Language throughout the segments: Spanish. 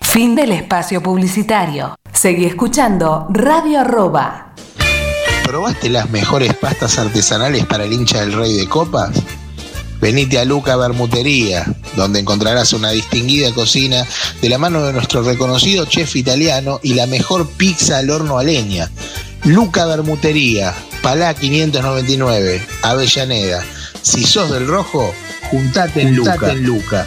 Fin del espacio publicitario. Seguí escuchando Radio Arroba. ¿Probaste las mejores pastas artesanales para el hincha del Rey de Copas? Venite a Luca Bermutería, donde encontrarás una distinguida cocina de la mano de nuestro reconocido chef italiano y la mejor pizza al horno a leña. Luca Bermutería, Palá 599, Avellaneda. Si sos del rojo, juntate en Luca. En Luca.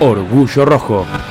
Orgullo Rojo.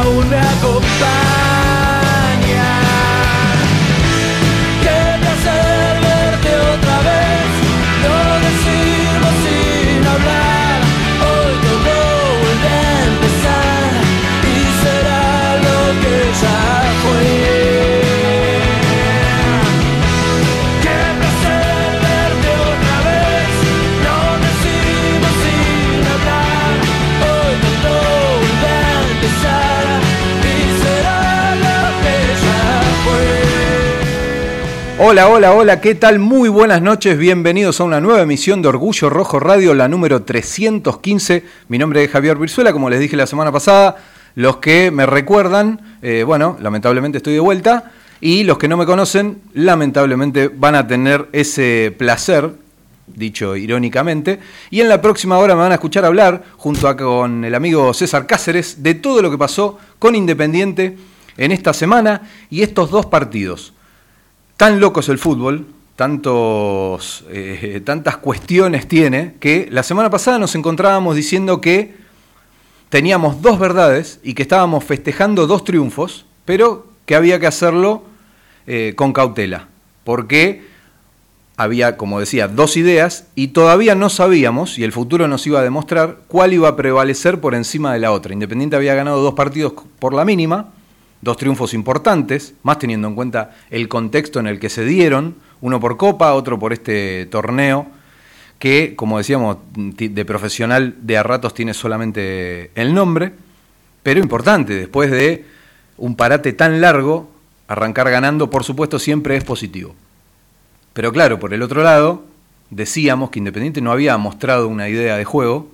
Tierra aún Hola, hola, hola, ¿qué tal? Muy buenas noches, bienvenidos a una nueva emisión de Orgullo Rojo Radio, la número 315. Mi nombre es Javier Virzuela, como les dije la semana pasada. Los que me recuerdan, eh, bueno, lamentablemente estoy de vuelta. Y los que no me conocen, lamentablemente van a tener ese placer, dicho irónicamente. Y en la próxima hora me van a escuchar hablar, junto a con el amigo César Cáceres, de todo lo que pasó con Independiente en esta semana y estos dos partidos tan loco es el fútbol, tantos, eh, tantas cuestiones tiene, que la semana pasada nos encontrábamos diciendo que teníamos dos verdades y que estábamos festejando dos triunfos, pero que había que hacerlo eh, con cautela, porque había, como decía, dos ideas y todavía no sabíamos, y el futuro nos iba a demostrar, cuál iba a prevalecer por encima de la otra. Independiente había ganado dos partidos por la mínima, dos triunfos importantes, más teniendo en cuenta el contexto en el que se dieron, uno por Copa, otro por este torneo, que, como decíamos, de profesional de a ratos tiene solamente el nombre, pero importante, después de un parate tan largo, arrancar ganando, por supuesto, siempre es positivo. Pero claro, por el otro lado, decíamos que Independiente no había mostrado una idea de juego,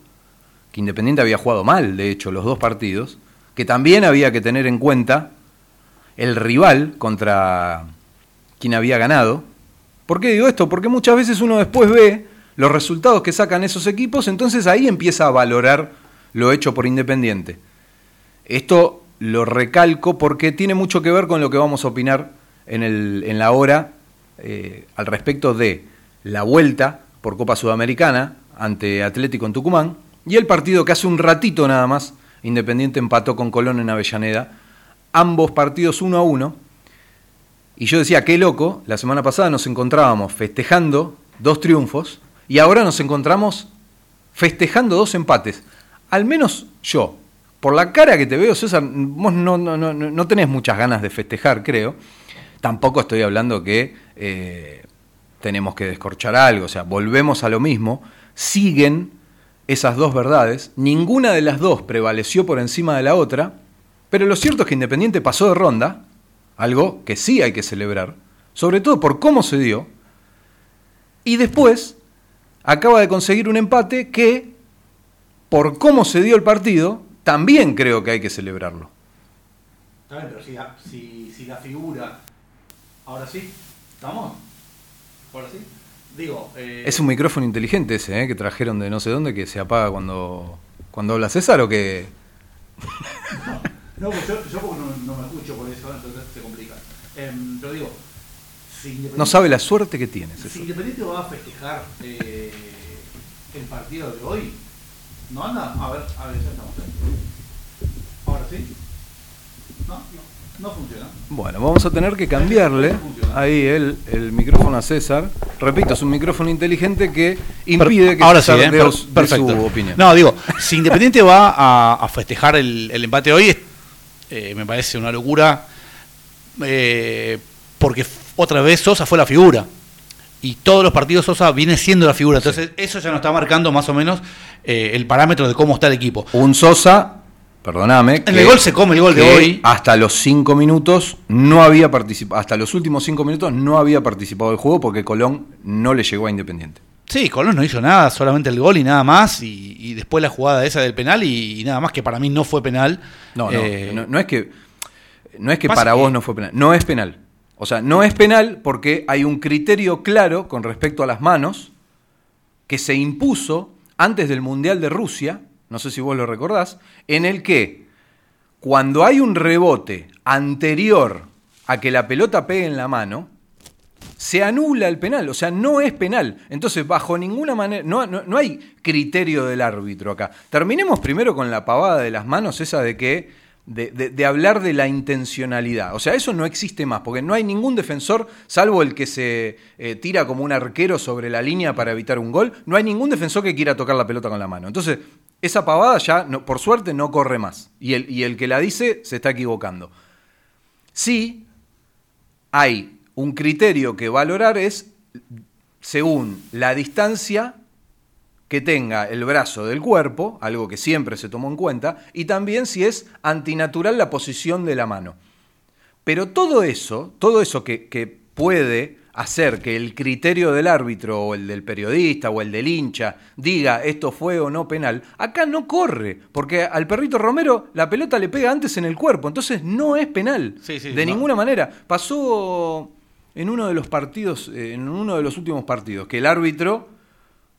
que Independiente había jugado mal, de hecho, los dos partidos, que también había que tener en cuenta el rival contra quien había ganado. ¿Por qué digo esto? Porque muchas veces uno después ve los resultados que sacan esos equipos, entonces ahí empieza a valorar lo hecho por Independiente. Esto lo recalco porque tiene mucho que ver con lo que vamos a opinar en, el, en la hora eh, al respecto de la vuelta por Copa Sudamericana ante Atlético en Tucumán y el partido que hace un ratito nada más Independiente empató con Colón en Avellaneda, ambos partidos uno a uno. Y yo decía, qué loco, la semana pasada nos encontrábamos festejando dos triunfos y ahora nos encontramos festejando dos empates. Al menos yo, por la cara que te veo, César, vos no, no, tenés muchas ganas de festejar, creo. Tampoco estoy hablando que eh, tenemos que descorchar algo, o sea, volvemos a lo mismo. Siguen esas dos verdades, ninguna de las dos prevaleció por encima de la otra, pero lo cierto es que Independiente pasó de ronda, algo que sí hay que celebrar, sobre todo por cómo se dio, y después acaba de conseguir un empate que, por cómo se dio el partido, también creo que hay que celebrarlo. Está bien, pero si, la- si, si la figura. Ahora sí, ¿estamos? Ahora sí. Digo, eh, Es un micrófono inteligente ese, ¿eh? que trajeron de no sé dónde, que se apaga cuando, cuando habla César o que... No, pues yo, yo porque no, no me escucho por eso, entonces se complica. Em, pero digo, si Independiente, No sabe la suerte que tiene si. Independiente va a festejar eh, el partido de hoy, ¿no anda? A ver, a ver, ya estamos. ahí. Ahora sí. No, no, no funciona. Bueno, vamos a tener que cambiarle ahí el, el micrófono a César. Repito, es un micrófono inteligente que impide que Ahora César sí, ¿eh? su opinión. No, digo, si Independiente va a, a festejar el, el empate hoy, es- eh, me parece una locura, eh, porque otra vez Sosa fue la figura. Y todos los partidos Sosa viene siendo la figura. Entonces, eso ya nos está marcando más o menos eh, el parámetro de cómo está el equipo. Un Sosa, perdóname. En el gol se come el gol de hoy. Hasta los cinco minutos no había participado, hasta los últimos cinco minutos no había participado del juego porque Colón no le llegó a Independiente. Sí, Colón no hizo nada, solamente el gol y nada más. Y, y después la jugada esa del penal y, y nada más, que para mí no fue penal. No, no, Eh, no, no es que no es que para que- vos no fue penal, no es penal. O sea, no es penal porque hay un criterio claro con respecto a las manos que se impuso antes del Mundial de Rusia, no sé si vos lo recordás, en el que cuando hay un rebote anterior a que la pelota pegue en la mano, se anula el penal, o sea, no es penal. Entonces, bajo ninguna manera, no, no, no hay criterio del árbitro acá. Terminemos primero con la pavada de las manos, esa de que, de, de- hablar de la intencionalidad. O sea, eso no existe más, porque no hay ningún defensor, salvo el que se eh, tira como un arquero sobre la línea para evitar un gol, no hay ningún defensor que quiera tocar la pelota con la mano. Entonces, esa pavada ya, por suerte, no corre más. Y el, y el que la dice se está equivocando. Sí, hay un criterio que valorar es según la distancia que tenga el brazo del cuerpo, algo que siempre se tomó en cuenta, y también si es antinatural la posición de la mano. Pero todo eso, todo eso que, que puede hacer que el criterio del árbitro o el del periodista o el del hincha diga esto fue o no penal, acá no corre, porque al perrito Romero la pelota le pega antes en el cuerpo, entonces no es penal, Sí, sí, de no. ninguna manera. Pasó en uno de los partidos, eh, en uno de los últimos partidos, que el árbitro,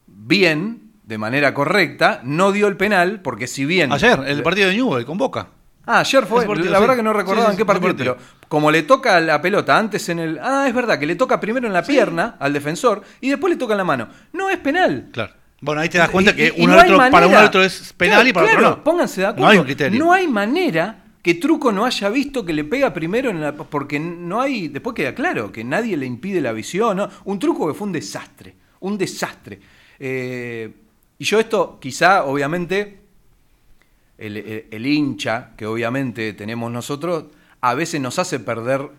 bien, de manera correcta, no dio el penal, porque si bien... Ayer, el partido de Newell con Boca. Ah, ayer fue. Partido, la sí. verdad que no recordaba Sí, sí, en qué partido, pero como le toca la pelota antes en el. Ah, es verdad, que le toca primero en la pierna al defensor y después le toca en la mano. No es penal. Claro. Bueno, ahí te das cuenta Y- que y- y uno no al hay otro- para al otro es penal Claro, y para claro, otro no. Pónganse de acuerdo. No hay un criterio. No hay manera que Truco no haya visto que le pega primero en la. Porque no hay. Después queda claro que nadie le impide la visión. ¿no? Un truco que fue un desastre. Un desastre. Eh, y yo esto, quizá, obviamente, el, el- hincha que obviamente tenemos nosotros, a veces nos hace perder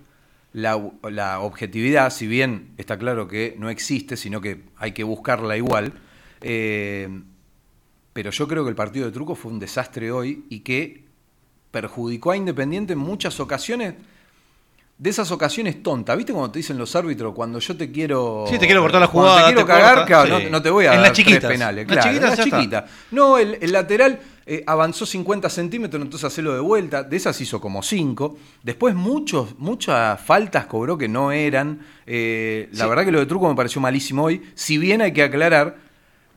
la, la objetividad, si bien está claro que no existe, sino que hay que buscarla igual. Eh, pero yo creo que el partido de truco fue un desastre hoy y que perjudicó a Independiente en muchas ocasiones. De esas ocasiones tontas, ¿viste cuando te dicen los árbitros cuando yo te quiero Sí, te quiero cortar la jugada, te quiero te cagar, claro, sí. no, no te voy a En dar las tres chiquitas. penales, En las claro, chiquitas en las chiquitas. No, el, el lateral eh, avanzó 50 centímetros, entonces hacelo de vuelta. De esas hizo como 5. Después muchos, muchas faltas cobró que no eran. Eh, la Sí. verdad que lo de Truco me pareció malísimo hoy. Si bien hay que aclarar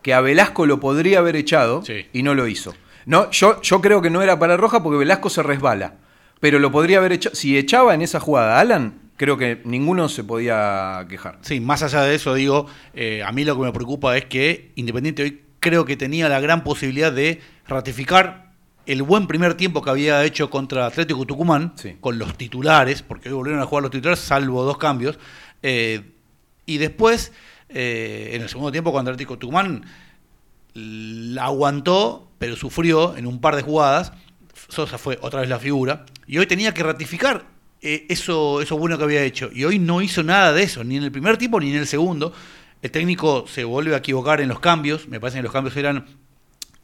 que a Velasco lo podría haber echado Sí. y no lo hizo. No, yo, yo creo que no era para roja porque Velasco se resbala. Pero lo podría haber echado. Si echaba en esa jugada a Alan, creo que ninguno se podía quejar. Sí, más allá de eso, digo, eh, a mí lo que me preocupa es que Independiente hoy creo que tenía la gran posibilidad de ratificar el buen primer tiempo que había hecho contra Atlético Tucumán, Sí. con los titulares, porque hoy volvieron a jugar los titulares, salvo dos cambios. eh, y después, eh, en el segundo tiempo contra Atlético Tucumán, la aguantó, pero sufrió en un par de jugadas. Sosa fue otra vez la figura. Y hoy tenía que ratificar eh, eso, eso bueno que había hecho. Y hoy no hizo nada de eso, ni en el primer tiempo ni en el segundo. El técnico se vuelve a equivocar en los cambios. Me parece que los cambios eran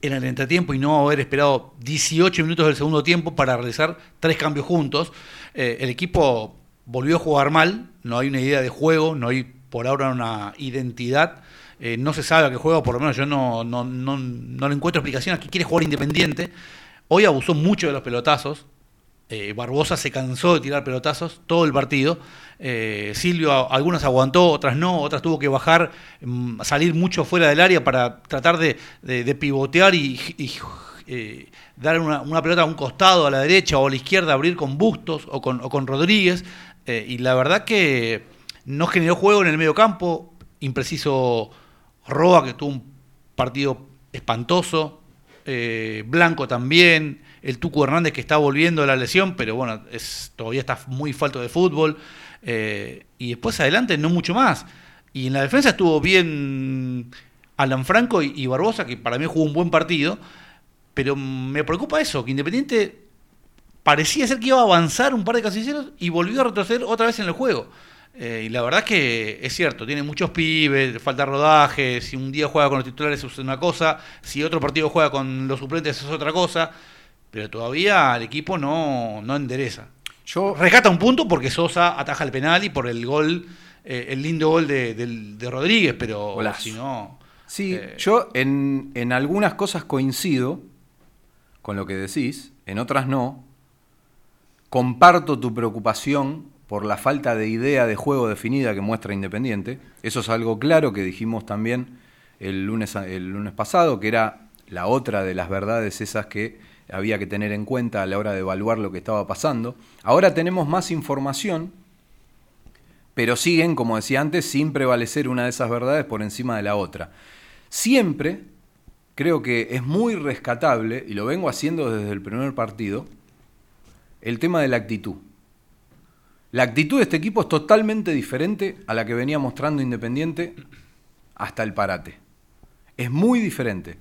en el entretiempo y no haber esperado 18 minutos del segundo tiempo para realizar tres cambios juntos. Eh, el equipo volvió a jugar mal, no hay una idea de juego, no hay por ahora una identidad. Eh, no se sabe a qué juega, por lo menos yo no, no, no, no le encuentro explicación a que quiere jugar independiente. Hoy abusó mucho de los pelotazos. Eh, Barbosa se cansó de tirar pelotazos todo el partido. Eh, Silvio algunas aguantó, otras no, otras tuvo que bajar, mm, salir mucho fuera del área para tratar de, de- pivotear y, eh, dar una, pelota a un costado, a la derecha o a la izquierda, abrir con Bustos o con, o con Rodríguez. Y la verdad que no generó juego en el medio campo. Impreciso Roa, que tuvo un partido espantoso. Eh, Blanco también. El Tuco Hernández que está volviendo de la lesión, pero bueno, es, todavía está muy falto de fútbol. Eh, y después adelante no mucho más. Y en la defensa estuvo bien Alan Franco y, y Barbosa, que para mí jugó un buen partido. Pero me preocupa eso, que Independiente parecía ser que iba a avanzar un par de casilleros y volvió a retroceder otra vez en el juego. Eh, y la verdad que es cierto, tiene muchos pibes, falta rodaje, si un día juega con los titulares es una cosa, si otro partido juega con los suplentes es otra cosa, pero todavía el equipo no, no endereza. Yo Rescata un punto porque Sosa ataja el penal y por el gol, eh, el lindo gol de, Rodríguez, pero Golazo. si no... Sí, Eh, yo en, en algunas cosas coincido con lo que decís, en otras no. Comparto tu preocupación por la falta de idea de juego definida que muestra Independiente. Eso es algo claro que dijimos también el lunes, el lunes pasado, que era la otra de las verdades esas que había que tener en cuenta a la hora de evaluar lo que estaba pasando. Ahora tenemos más información, pero siguen, como decía antes, sin prevalecer una de esas verdades por encima de la otra. Siempre creo que es muy rescatable, y lo vengo haciendo desde el primer partido, el tema de la actitud. La actitud de este equipo es totalmente diferente a la que venía mostrando Independiente hasta el parate. Es muy diferente.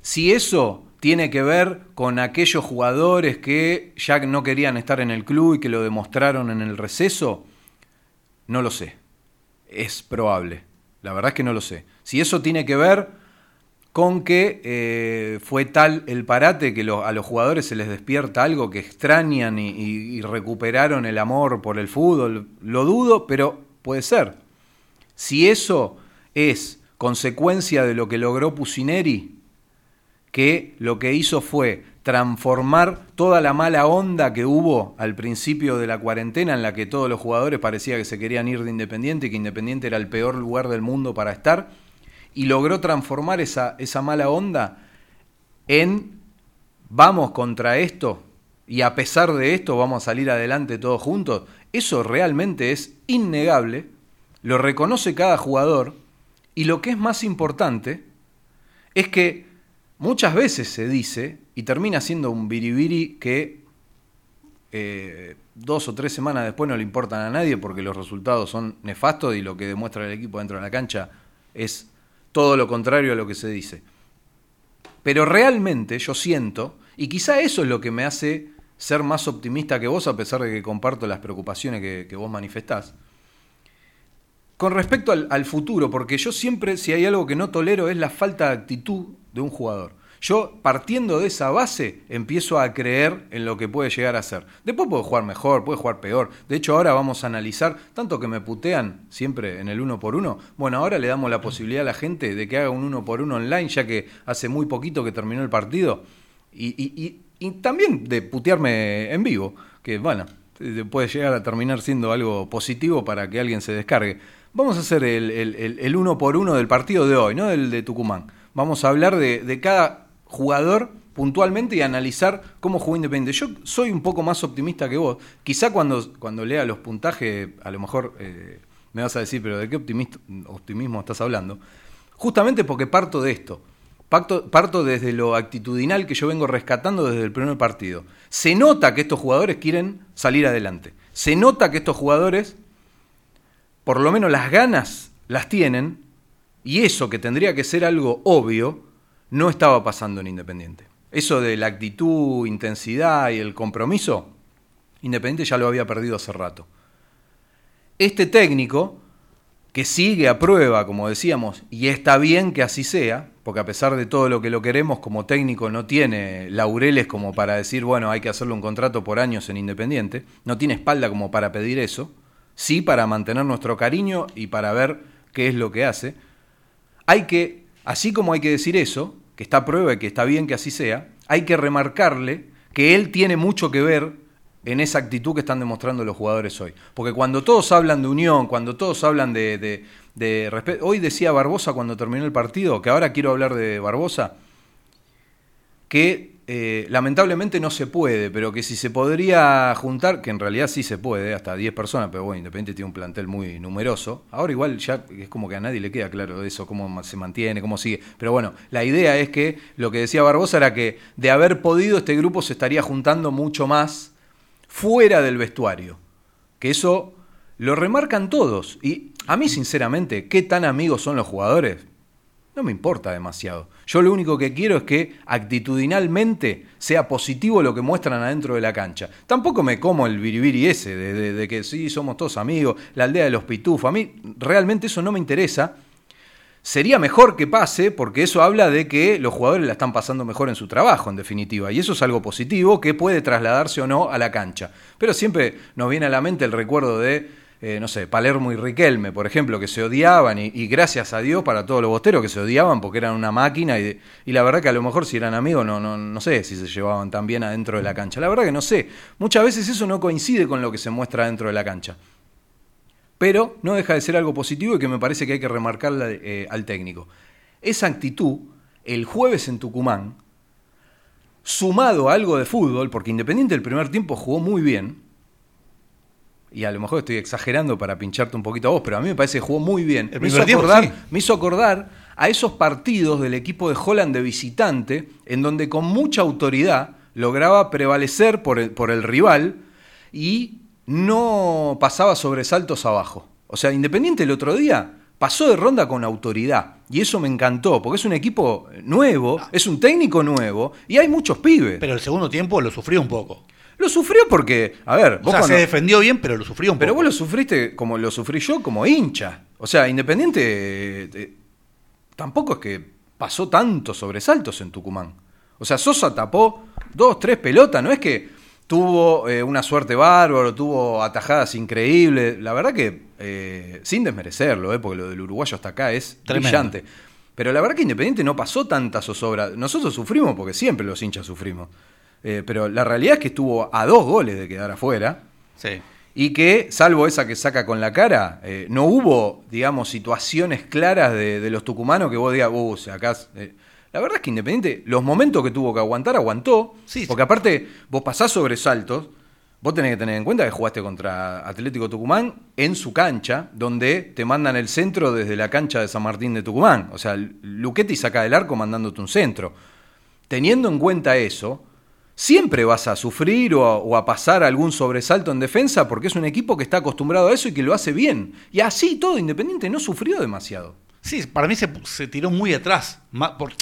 Si eso tiene que ver con aquellos jugadores que ya no querían estar en el club y que lo demostraron en el receso, no lo sé. Es probable. La verdad es que no lo sé. Si eso tiene que ver con que eh, fue tal el parate que a los jugadores se les despierta algo que extrañan y, y- y recuperaron el amor por el fútbol, lo dudo, pero puede ser. Si eso es consecuencia de lo que logró Pusineri, que lo que hizo fue transformar toda la mala onda que hubo al principio de la cuarentena en la que todos los jugadores parecía que se querían ir de Independiente y que Independiente era el peor lugar del mundo para estar, y logró transformar esa, esa mala onda en vamos contra esto y a pesar de esto vamos a salir adelante todos juntos, eso realmente es innegable, lo reconoce cada jugador y lo que es más importante, es que muchas veces se dice y termina siendo un biribiri que eh, dos o tres semanas después no le importan a nadie porque los resultados son nefastos y lo que demuestra el equipo dentro de la cancha es todo lo contrario a lo que se dice. Pero realmente yo siento, y quizá eso es lo que me hace ser más optimista que vos, a pesar de que comparto las preocupaciones que, vos manifestás, con respecto al futuro, porque yo siempre, si hay algo que no tolero, es la falta de actitud de un jugador. Yo, partiendo de esa base, empiezo a creer en lo que puede llegar a ser. Después puede jugar mejor, puede jugar peor. De hecho, ahora vamos a analizar, tanto que me putean siempre en el uno por uno. Bueno, ahora le damos la posibilidad a la gente de que haga un uno por uno online, ya que hace muy poquito que terminó el partido. Y, y- y- también de putearme en vivo, que bueno, eh, puede llegar a terminar siendo algo positivo para que alguien se descargue. Vamos a hacer el, el- el- el uno por uno del partido de hoy, no del de Tucumán. Vamos a hablar de, de cada jugador puntualmente y analizar cómo jugó Independiente. Yo soy un poco más optimista que vos. Quizá cuando, cuando lea los puntajes, a lo mejor eh, me vas a decir, pero ¿de qué optimismo estás hablando? Justamente porque parto de esto. Parto desde lo actitudinal que yo vengo rescatando desde el primer partido. Se nota que estos jugadores quieren salir adelante. Se nota que estos jugadores, por lo menos las ganas, las tienen. Y eso que tendría que ser algo obvio, no estaba pasando en Independiente. Eso de la actitud, intensidad y el compromiso, Independiente ya lo había perdido hace rato. Este técnico, que sigue a prueba, como decíamos, y está bien que así sea, porque a pesar de todo lo que lo queremos, como técnico no tiene laureles como para decir, bueno, hay que hacerle un contrato por años en Independiente, no tiene espalda como para pedir eso, sí para mantener nuestro cariño y para ver qué es lo que hace. Hay que, así como hay que decir eso, que está a prueba y que está bien que así sea, hay que remarcarle que él tiene mucho que ver en esa actitud que están demostrando los jugadores hoy. Porque cuando todos hablan de unión, cuando todos hablan de, respeto... Hoy decía Barbosa cuando terminó el partido, que ahora quiero hablar de Barbosa, que eh, lamentablemente no se puede, pero que si se podría juntar, que en realidad sí se puede, hasta 10 personas, pero bueno, Independiente tiene un plantel muy numeroso. Ahora igual ya es como que a nadie le queda claro eso, cómo se mantiene, cómo sigue. Pero bueno, la idea es que lo que decía Barbosa era que de haber podido este grupo se estaría juntando mucho más fuera del vestuario. Que eso lo remarcan todos. Y a mí, sinceramente, ¿qué tan amigos son los jugadores? No me importa demasiado. Yo lo único que quiero es que actitudinalmente sea positivo lo que muestran adentro de la cancha. Tampoco me como el biribiri ese de, de- de que sí, somos todos amigos, la aldea de los pitufos. A mí realmente eso no me interesa. Sería mejor que pase porque eso habla de que los jugadores la están pasando mejor en su trabajo, en definitiva. Y eso es algo positivo que puede trasladarse o no a la cancha. Pero siempre nos viene a la mente el recuerdo de, eh, no sé, Palermo y Riquelme, por ejemplo, que se odiaban y, gracias a Dios para todos los bosteros que se odiaban porque eran una máquina y, y la verdad que a lo mejor si eran amigos no, no, no sé si se llevaban tan bien adentro de la cancha. La verdad que no sé. Muchas veces eso no coincide con lo que se muestra dentro de la cancha pero no deja de ser algo positivo y que me parece que hay que remarcarle eh, al técnico. Esa actitud, el jueves en Tucumán, sumado a algo de fútbol, porque Independiente el primer tiempo jugó muy bien, y a lo mejor estoy exagerando para pincharte un poquito a vos, pero a mí me parece que jugó muy bien. Me hizo, tiempo, acordar, sí. me hizo acordar a esos partidos del equipo de Holland de visitante, en donde con mucha autoridad lograba prevalecer por el, por el rival y no pasaba sobresaltos abajo. O sea, Independiente el otro día pasó de ronda con autoridad. Y eso me encantó, porque es un equipo nuevo, es un técnico nuevo, y hay muchos pibes. Pero el segundo tiempo lo sufrió un poco. Lo sufrió porque, a ver, O vos sea, cuando- se defendió bien, pero lo sufrió un pero poco. vos lo sufriste como lo sufrí yo, como hincha. O sea, Independiente eh, tampoco es que pasó tantos sobresaltos en Tucumán. O sea, Sosa tapó dos, tres pelotas, no es que tuvo eh, una suerte bárbaro, tuvo atajadas increíbles. La verdad que, eh, sin desmerecerlo, eh, porque lo del uruguayo hasta acá es Tremendo. brillante. Pero la verdad que Independiente no pasó tanta zozobra. Nosotros sufrimos porque siempre los hinchas sufrimos. Eh, pero la realidad es que estuvo a dos goles de quedar afuera. Sí. Y que, salvo esa que saca con la cara, eh, no hubo, digamos, situaciones claras de, de los tucumanos que vos digas, uh, acá. eh". La verdad es que Independiente, los momentos que tuvo que aguantar, aguantó. Sí. Porque aparte, vos pasás sobresaltos, Vos tenés que tener en cuenta que jugaste contra Atlético Tucumán en su cancha, donde te mandan el centro desde la cancha de San Martín de Tucumán. O sea, Luquetti saca del arco mandándote un centro. Teniendo en cuenta eso, siempre vas a sufrir o a, o a pasar algún sobresalto en defensa porque es un equipo que está acostumbrado a eso y que lo hace bien. Y así todo, Independiente no sufrió demasiado. Sí, para mí se, se tiró muy atrás.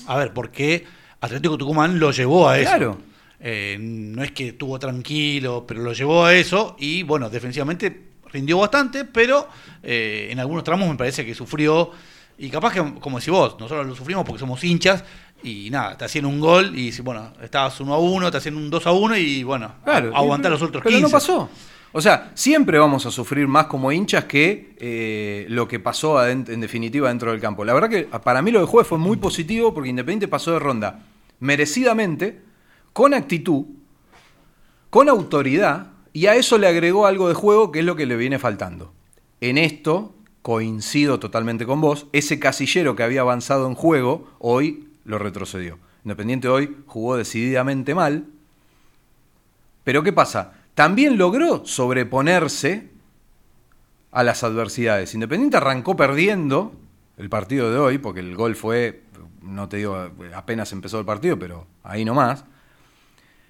A ver, porque Atlético Tucumán lo llevó a eso. Claro. Eh, no es que estuvo tranquilo, pero lo llevó a eso y bueno, defensivamente rindió bastante, pero eh, en algunos tramos me parece que sufrió y capaz que, como decís vos, nosotros lo sufrimos porque somos hinchas y nada, te hacían un gol y bueno, estabas 1 a 1, te hacían un 2 a 1 y bueno, Claro, aguantar los otros pero 15. no pasó. O sea, siempre vamos a sufrir más como hinchas que eh, lo que pasó aden- en definitiva dentro del campo. La verdad que para mí lo del jueves fue muy positivo porque Independiente pasó de ronda merecidamente, con actitud, con autoridad, y a eso le agregó algo de juego que es lo que le viene faltando. En esto coincido totalmente con vos, ese casillero que había avanzado en juego, hoy lo retrocedió. Independiente hoy jugó decididamente mal, pero ¿qué pasa? También logró sobreponerse a las adversidades. Independiente arrancó perdiendo el partido de hoy, porque el gol fue, no te digo, apenas empezó el partido, pero ahí nomás.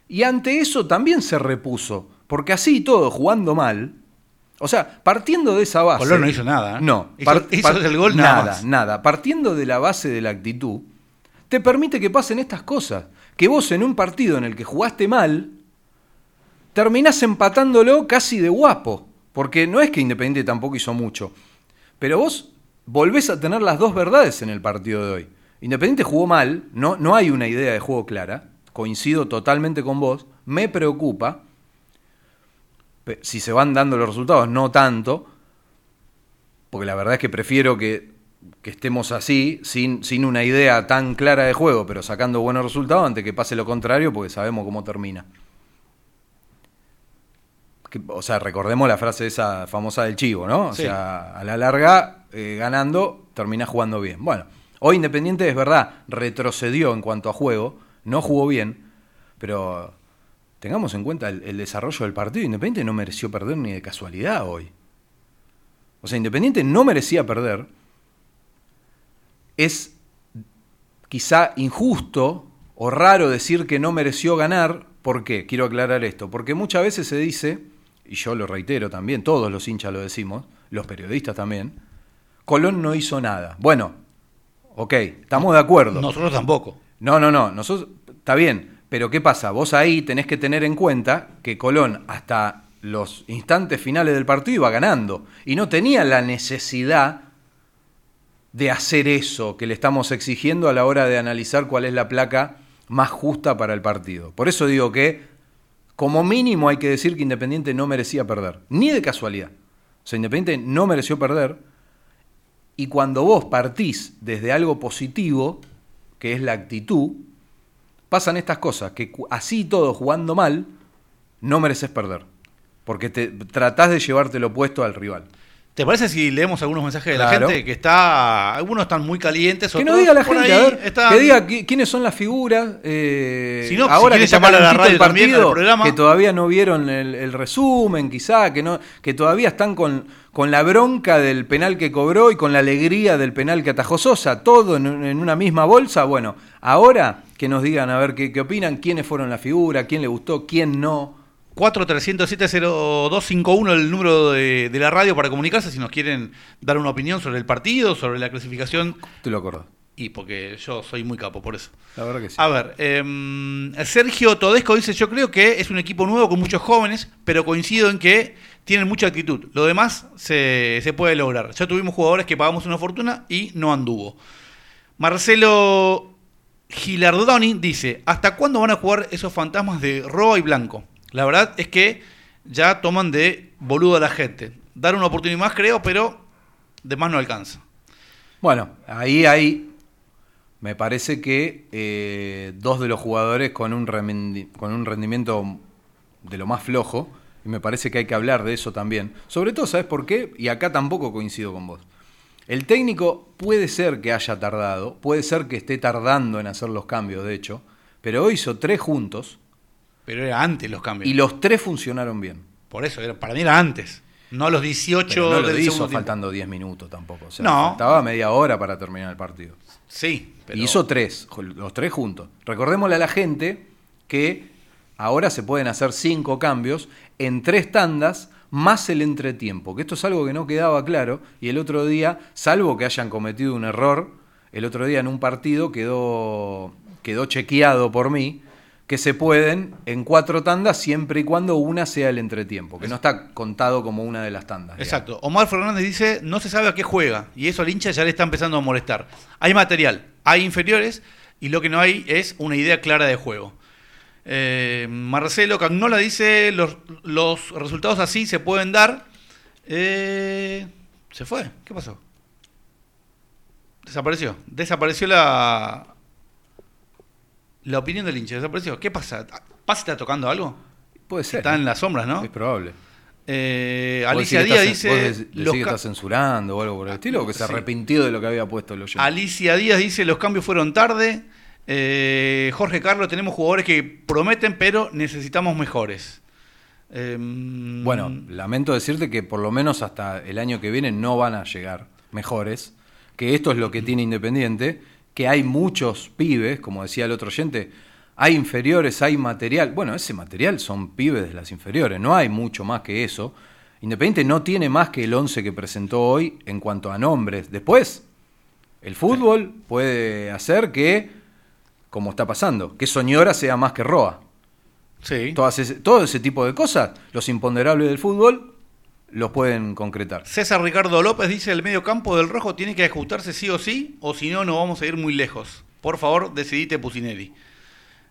Y ante eso también se repuso, porque así y todo, jugando mal, o sea, partiendo de esa base... Colón no hizo nada, ¿eh? No. Hizo- hizo el gol nada nada. Partiendo de la base de la actitud, te permite que pasen estas cosas. Que vos en un partido en el que jugaste mal, terminás empatándolo casi de guapo. Porque no es que Independiente tampoco hizo mucho. Pero vos volvés a tener las dos verdades en el partido de hoy. Independiente jugó mal, no, no hay una idea de juego clara. Coincido totalmente con vos. Me preocupa. Si se van dando los resultados, no tanto. Porque la verdad es que prefiero que, que estemos así, sin, sin una idea tan clara de juego, pero sacando buenos resultados, antes que pase lo contrario, porque sabemos cómo termina. Que- o sea, recordemos la frase esa famosa del chivo, ¿no? O Sí. sea, a la larga, eh, ganando, termina jugando bien. Bueno, hoy Independiente es verdad, retrocedió en cuanto a juego, no jugó bien, pero tengamos en cuenta el, el desarrollo del partido. Independiente no mereció perder ni de casualidad hoy. O sea, Independiente no merecía perder. Es quizá injusto o raro decir que no mereció ganar. ¿Por qué? Quiero aclarar esto. Porque muchas veces se dice, y yo lo reitero también, todos los hinchas lo decimos, los periodistas también, Colón no hizo nada. Bueno, ok, estamos de acuerdo. Nosotros tampoco. No, no, no, nosotros está bien, pero ¿qué pasa? Vos ahí tenés que tener en cuenta que Colón hasta los instantes finales del partido iba ganando y no tenía la necesidad de hacer eso que le estamos exigiendo a la hora de analizar cuál es la placa más justa para el partido. Por eso digo que como mínimo hay que decir que Independiente no merecía perder, ni de casualidad. O sea, Independiente no mereció perder y cuando vos partís desde algo positivo, que es la actitud, pasan estas cosas, que así todo jugando mal, no mereces perder. Porque te tratás de llevarte lo opuesto al rival. ¿Te parece si leemos algunos mensajes de la gente que está. Algunos están muy calientes. Que nos diga la gente, ahí a ver, están- que diga qui- quiénes son las figuras. eh, Si no, si ahora que quieren está llamar a la radio el también, partido, al programa. que todavía no vieron el, el resumen, quizá, que no, que todavía están con, con la bronca del penal que cobró y con la alegría del penal que atajó Sosa, todo en, un- en una misma bolsa. Bueno, ahora que nos digan a ver qué, qué opinan, quiénes fueron las figuras, quién le gustó, quién no. 4307-0251 el número de, de la radio para comunicarse si nos quieren dar una opinión sobre el partido, sobre la clasificación. Te lo acordás. Y porque yo soy muy capo por eso. La verdad que sí. A ver, em, Sergio Todesco dice, yo creo que es un equipo nuevo con muchos jóvenes, pero coincido en que tienen mucha actitud. Lo demás se, se puede lograr. Ya tuvimos jugadores que pagamos una fortuna y no anduvo. Marcelo Gilardoni dice, ¿hasta cuándo van a jugar esos fantasmas de Roa y Blanco? La verdad es que ya toman de boludo a la gente. Dar una oportunidad más creo, pero de más no alcanza. Bueno, ahí hay, me parece que eh, dos de los jugadores con un, con un rendimiento de lo más flojo, y me parece que hay que hablar de eso también. Sobre todo, ¿sabes por qué? Y acá tampoco coincido con vos. El técnico puede ser que haya tardado, puede ser que esté tardando en hacer los cambios, de hecho, pero hoy hizo tres juntos, Pero era antes los cambios. Y los tres funcionaron bien. Por eso, era, para mí era antes. No a los 18 Pero no lo del hizo segundo faltando 10 minutos tampoco. O sea, No. faltaba media hora para terminar el partido. Sí, pero... Y hizo tres, los tres juntos. Recordémosle a la gente que ahora se pueden hacer cinco cambios en tres tandas más el entretiempo, que esto es algo que no quedaba claro y el otro día, salvo que hayan cometido un error, el otro día en un partido quedó, quedó chequeado por mí que se pueden en cuatro tandas siempre y cuando una sea el entretiempo, que no está contado como una de las tandas. digamos. Exacto. Omar Fernández dice, no se sabe a qué juega. Y eso al hincha ya le está empezando a molestar. Hay material, hay inferiores, y lo que no hay es una idea clara de juego. Eh, Marcelo Cagnola dice, los, los resultados así se pueden dar. Eh, se fue. ¿Qué pasó? Desapareció. Desapareció la... La opinión del hincha. Desapareció. ¿Qué pasa? ¿Paz está tocando algo? Puede ser. Está en las sombras, ¿no? Es probable. Eh, ¿Vos Alicia que Díaz vos dice... decís- le los sigue ca- está censurando o algo por el estilo, o que se Sí. arrepintió de lo que había puesto el oyente. Alicia Díaz dice los cambios fueron tarde. Eh, Jorge Carlos, tenemos jugadores que prometen, pero necesitamos mejores. Em, Bueno, lamento decirte que por lo menos hasta el año que viene no van a llegar mejores, que esto es lo que tiene Independiente, que hay muchos pibes, como decía el otro oyente, hay inferiores, hay material. Bueno, ese material son pibes de las inferiores, no hay mucho más que eso. Independiente no tiene más que el 11 que presentó hoy en cuanto a nombres. Después, el fútbol puede hacer que, como está pasando, que Soñora sea más que Roa. sí. Todas ese- todo ese tipo de cosas, los imponderables del fútbol, los pueden concretar. César Ricardo López dice el medio campo del rojo tiene que ajustarse sí o sí, o si no, no vamos a ir muy lejos. Por favor, decidite Pusinelli.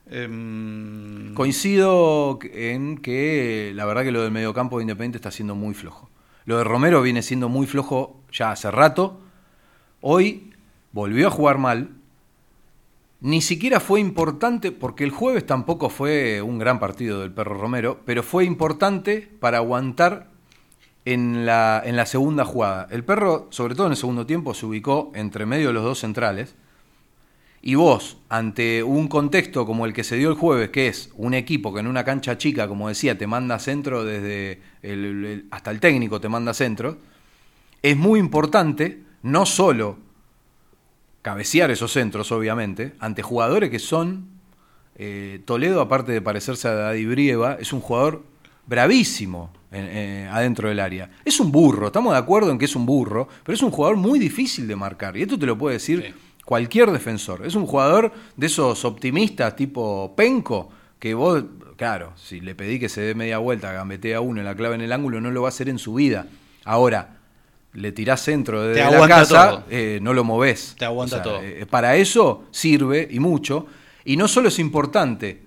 Em, Coincido en que la verdad que lo del mediocampo de Independiente está siendo muy flojo. Lo de Romero viene siendo muy flojo ya hace rato. Hoy volvió a jugar mal. Ni siquiera fue importante, porque el jueves tampoco fue un gran partido del perro Romero, pero fue importante para aguantar en la, en la segunda jugada. El perro, sobre todo en el segundo tiempo, se ubicó entre medio de los dos centrales. Y vos, ante un contexto como el que se dio el jueves, que es un equipo que en una cancha chica, como decía, te manda centro desde el- hasta el técnico te manda centro, es muy importante no solo cabecear esos centros, obviamente, ante jugadores que son eh, Toledo, aparte de parecerse a Daddy Brieva, es un jugador bravísimo eh, adentro del área. Es un burro, estamos de acuerdo en que es un burro, pero es un jugador muy difícil de marcar. Y esto te lo puede decir Sí. cualquier defensor. Es un jugador de esos optimistas tipo Penco, que vos, claro, si le pedí que se dé media vuelta, gambetea uno en la clave en el ángulo, no lo va a hacer en su vida. Ahora, le tirás centro desde la casa, eh, no lo movés. Te aguanta todo. eh, para eso sirve y mucho. Y no solo es importante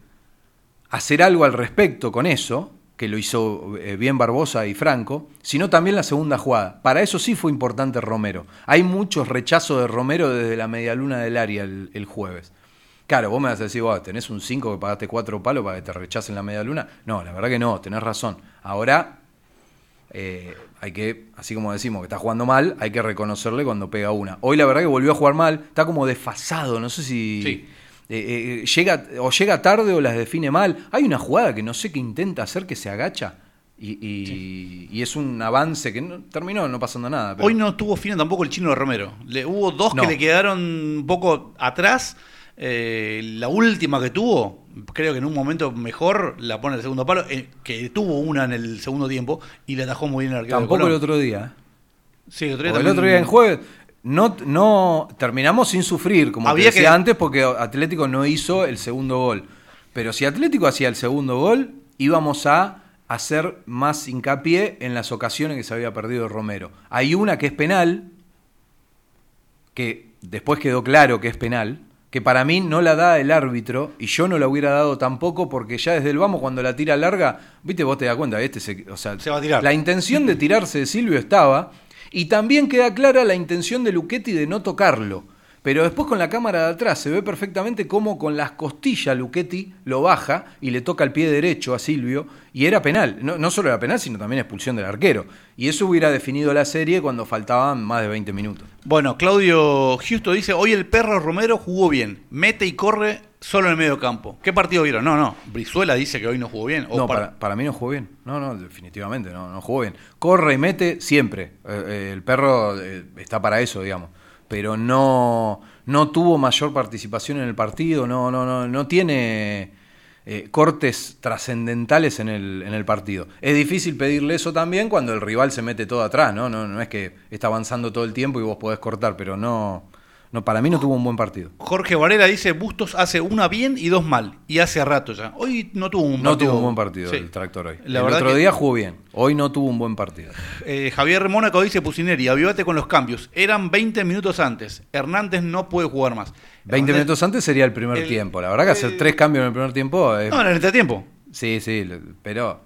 hacer algo al respecto con eso, que lo hizo eh, bien Barbosa y Franco, sino también la segunda jugada. Para eso sí fue importante Romero. Hay muchos rechazos de Romero desde la medialuna del área el, jueves. Claro, vos me vas a decir, vos tenés un 5 que pagaste cuatro palos para que te rechacen la medialuna. No, la verdad que no, tenés razón. Ahora, eh, hay que, así como decimos que está jugando mal, hay que reconocerle cuando pega una. Hoy la verdad que volvió a jugar mal, está como desfasado, no sé si Sí. Eh, eh, llega o llega tarde o las define mal. Hay una jugada que no sé qué intenta hacer que se agacha y, y- y es un avance que no, terminó no pasando nada. pero- Hoy no tuvo fino tampoco el chino de Romero. Le, hubo dos No. que le quedaron un poco atrás. Eh, la última que tuvo, creo que en un momento mejor la pone el segundo palo, eh, que tuvo una en el segundo tiempo y le atajó muy bien el arquero. Tampoco el otro día. ¿eh? Sí, el otro día Porque el también- otro día en jueves no, no terminamos sin sufrir, como te Había decía que- antes, porque Atlético no hizo el segundo gol. Pero si Atlético hacía el segundo gol, íbamos a hacer más hincapié en las ocasiones que se había perdido Romero. Hay una que es penal, que después quedó claro que es penal, que para mí no la da el árbitro y yo no la hubiera dado tampoco porque ya desde el vamos cuando la tira larga, viste vos te das cuenta, este se, o sea, Se va a tirar. la intención de tirarse de Silvio estaba y también queda clara la intención de Luchetti de no tocarlo. Pero después con la cámara de atrás se ve perfectamente cómo con las costillas Luchetti lo baja y le toca el pie derecho a Silvio y era penal. No, no solo era penal, sino también expulsión del arquero. Y eso hubiera definido la serie cuando faltaban más de 20 minutos. Bueno, Claudio Justo dice, hoy el perro Romero jugó bien, mete y corre solo en el medio campo. ¿Qué partido vieron? No, no, Brizuela dice que hoy no jugó bien. O No, para- para, para mí no jugó bien. No, no, definitivamente no, no jugó bien. Corre y mete siempre. Eh, eh, el perro eh, está para eso, digamos. Pero no, no tuvo mayor participación en el partido, no, no, no, no tiene eh, cortes trascendentales en el, en el partido. Es difícil pedirle eso también cuando el rival se mete todo atrás, ¿no? No, no es que está avanzando todo el tiempo y vos podés cortar, pero no, no para mí no tuvo un buen partido. Jorge Varela dice, Bustos hace una bien y dos mal. Y hace rato ya. Hoy no tuvo un No partido. tuvo un buen partido Sí. el tractor hoy. La el verdad otro que- día jugó bien. Hoy no tuvo un buen partido. Eh, Javier Mónaco dice Pusineri, avivate con los cambios. Eran 20 minutos antes. Hernández no puede jugar más. 20 Hernández- minutos antes sería el primer el- tiempo. La verdad que hacer el- tres cambios en el primer tiempo es... No, en el entretiempo. Sí, sí, pero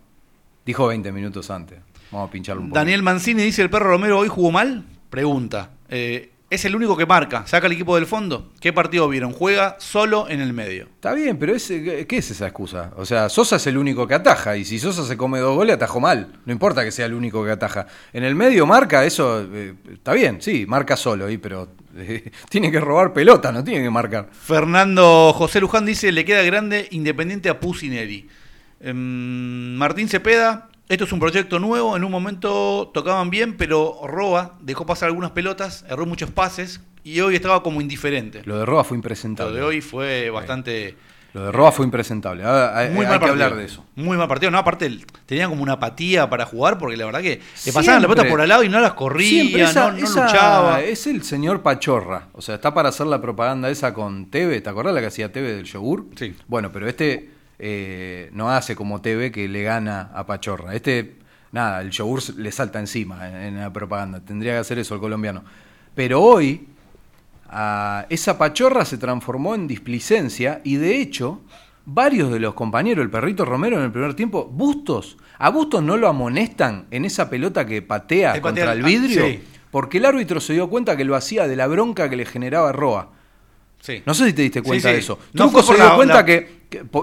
dijo 20 minutos antes. Vamos a pincharlo un poco. Daniel Mancini dice, ¿el perro Romero hoy jugó mal? Pregunta. Eh, es el único que marca. Saca el equipo del fondo. ¿Qué partido vieron? Juega solo en el medio. Está bien, pero ¿qué es esa excusa? O sea, Sosa es el único que ataja y si Sosa se come dos goles, atajó mal. No importa que sea el único que ataja. En el medio marca, eso eh, está bien, sí, marca solo, ahí, pero eh, tiene que robar pelota, no tiene que marcar. Fernando José Luján dice, le queda grande Independiente a Pusineri. Em, Martín Cepeda, esto es un proyecto nuevo, en un momento tocaban bien, pero Roa dejó pasar algunas pelotas, erró muchos pases y hoy estaba como indiferente. Lo de Roa fue Lo impresentable. de hoy fue bastante... Lo de Roa fue impresentable. Hay, Muy hay mal que partido. hablar de eso. Muy mal partido. No, aparte tenían como una apatía para jugar porque la verdad que le pasaban la pelota por al lado y no las corría, esa- no, no esa- luchaba. Es el señor Pachorra. O sea, está para hacer la propaganda esa con Teve. ¿Te acordás la que hacía Teve del yogur? Sí. Bueno, pero este eh, no hace como Teve que le gana a Pachorra. Este, nada, el yogur le salta encima en, en la propaganda. Tendría que hacer eso el colombiano. Pero hoy, a- esa Pachorra se transformó en displicencia y de hecho. Varios de los compañeros, el perrito Romero en el primer tiempo, Bustos, a Bustos no lo amonestan en esa pelota que patea contra patea- el vidrio, ah, sí. porque el árbitro se dio cuenta que lo hacía de la bronca que le generaba Roa. Sí. No sé si te diste cuenta Sí, sí. de eso. Truco se dio la- cuenta la- que,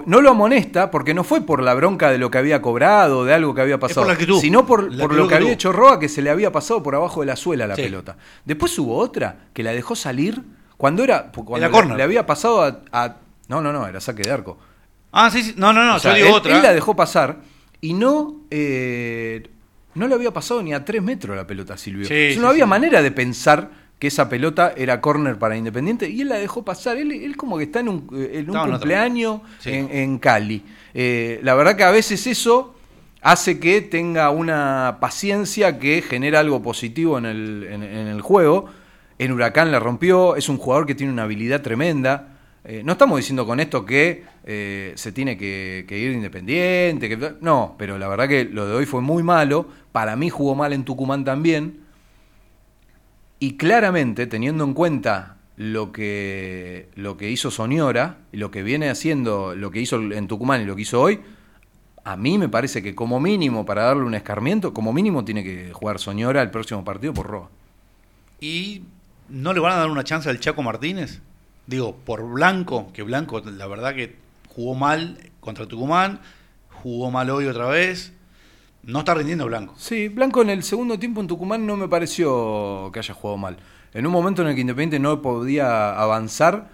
no lo amonesta porque no fue por la bronca de lo que había cobrado, de algo que había pasado, por sino por, por lo que había hecho Roa que se le había pasado por abajo de la suela la Sí. pelota. Después hubo otra que la dejó salir cuando era cuando la le- le había pasado a, a- no, no, no, era saque de arco. Ah, sí, sí. No, no, no, O sea, yo digo él, otra. él la dejó pasar y no, eh, no le había pasado ni a tres metros la pelota Silvio. Sí, no había manera de pensar que esa pelota era córner para Independiente y él la dejó pasar. Él, él como que está en un, eh, en un cumpleaños Sí. en, en Cali. Eh, la verdad que a veces eso hace que tenga una paciencia que genera algo positivo en el, en- en el juego. En Huracán la rompió, es un jugador que tiene una habilidad tremenda. Eh, no estamos diciendo con esto que eh, se tiene que, que ir independiente, que, no, pero la verdad que lo de hoy fue muy malo. Para mí jugó mal en Tucumán también. Y claramente, teniendo en cuenta lo que, lo que hizo Soñora, lo que viene haciendo, lo que hizo en Tucumán y lo que hizo hoy, a mí me parece que como mínimo, para darle un escarmiento, como mínimo tiene que jugar Soñora el próximo partido por Roa. ¿Y no le van a dar una chance al Chaco Martínez? Digo, por Blanco, que Blanco la verdad que jugó mal contra Tucumán, jugó mal hoy otra vez. No está rindiendo Blanco. Sí, Blanco en el segundo tiempo en Tucumán no me pareció que haya jugado mal. En un momento en el que Independiente no podía avanzar,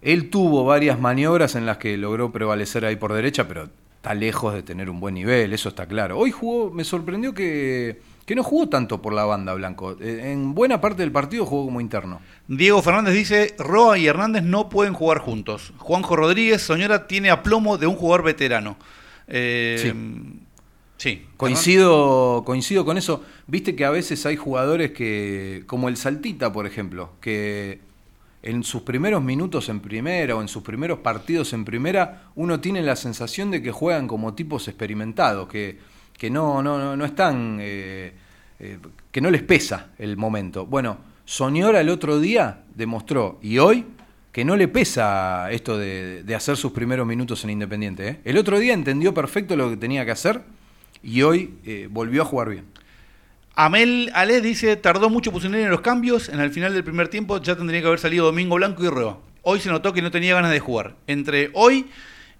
él tuvo varias maniobras en las que logró prevalecer ahí por derecha, pero está lejos de tener un buen nivel, eso está claro. Hoy jugó, me sorprendió que, que no jugó tanto por la banda Blanco. Eh, En buena parte del partido jugó como interno. Diego Fernández dice, Roa y Hernández no pueden jugar juntos. Juanjo Rodríguez, Soñora tiene aplomo de un jugador veterano. Eh, sí. Coincido, coincido con eso. Viste que a veces hay jugadores que, como el Saltita, por ejemplo, que en sus primeros minutos en primera o en sus primeros partidos en primera, uno tiene la sensación de que juegan como tipos experimentados, que, que no, no, no, no están, eh, eh, que no les pesa el momento. Bueno, Soñora el otro día demostró, y hoy, que no le pesa esto de, de hacer sus primeros minutos en Independiente. ¿eh? El otro día entendió perfecto lo que tenía que hacer y hoy eh, volvió a jugar bien. Amel Ale dice, tardó mucho Pusineri en los cambios, en el final del primer tiempo ya tendría que haber salido Domingo Blanco y Rueda. Hoy se notó que no tenía ganas de jugar. Entre hoy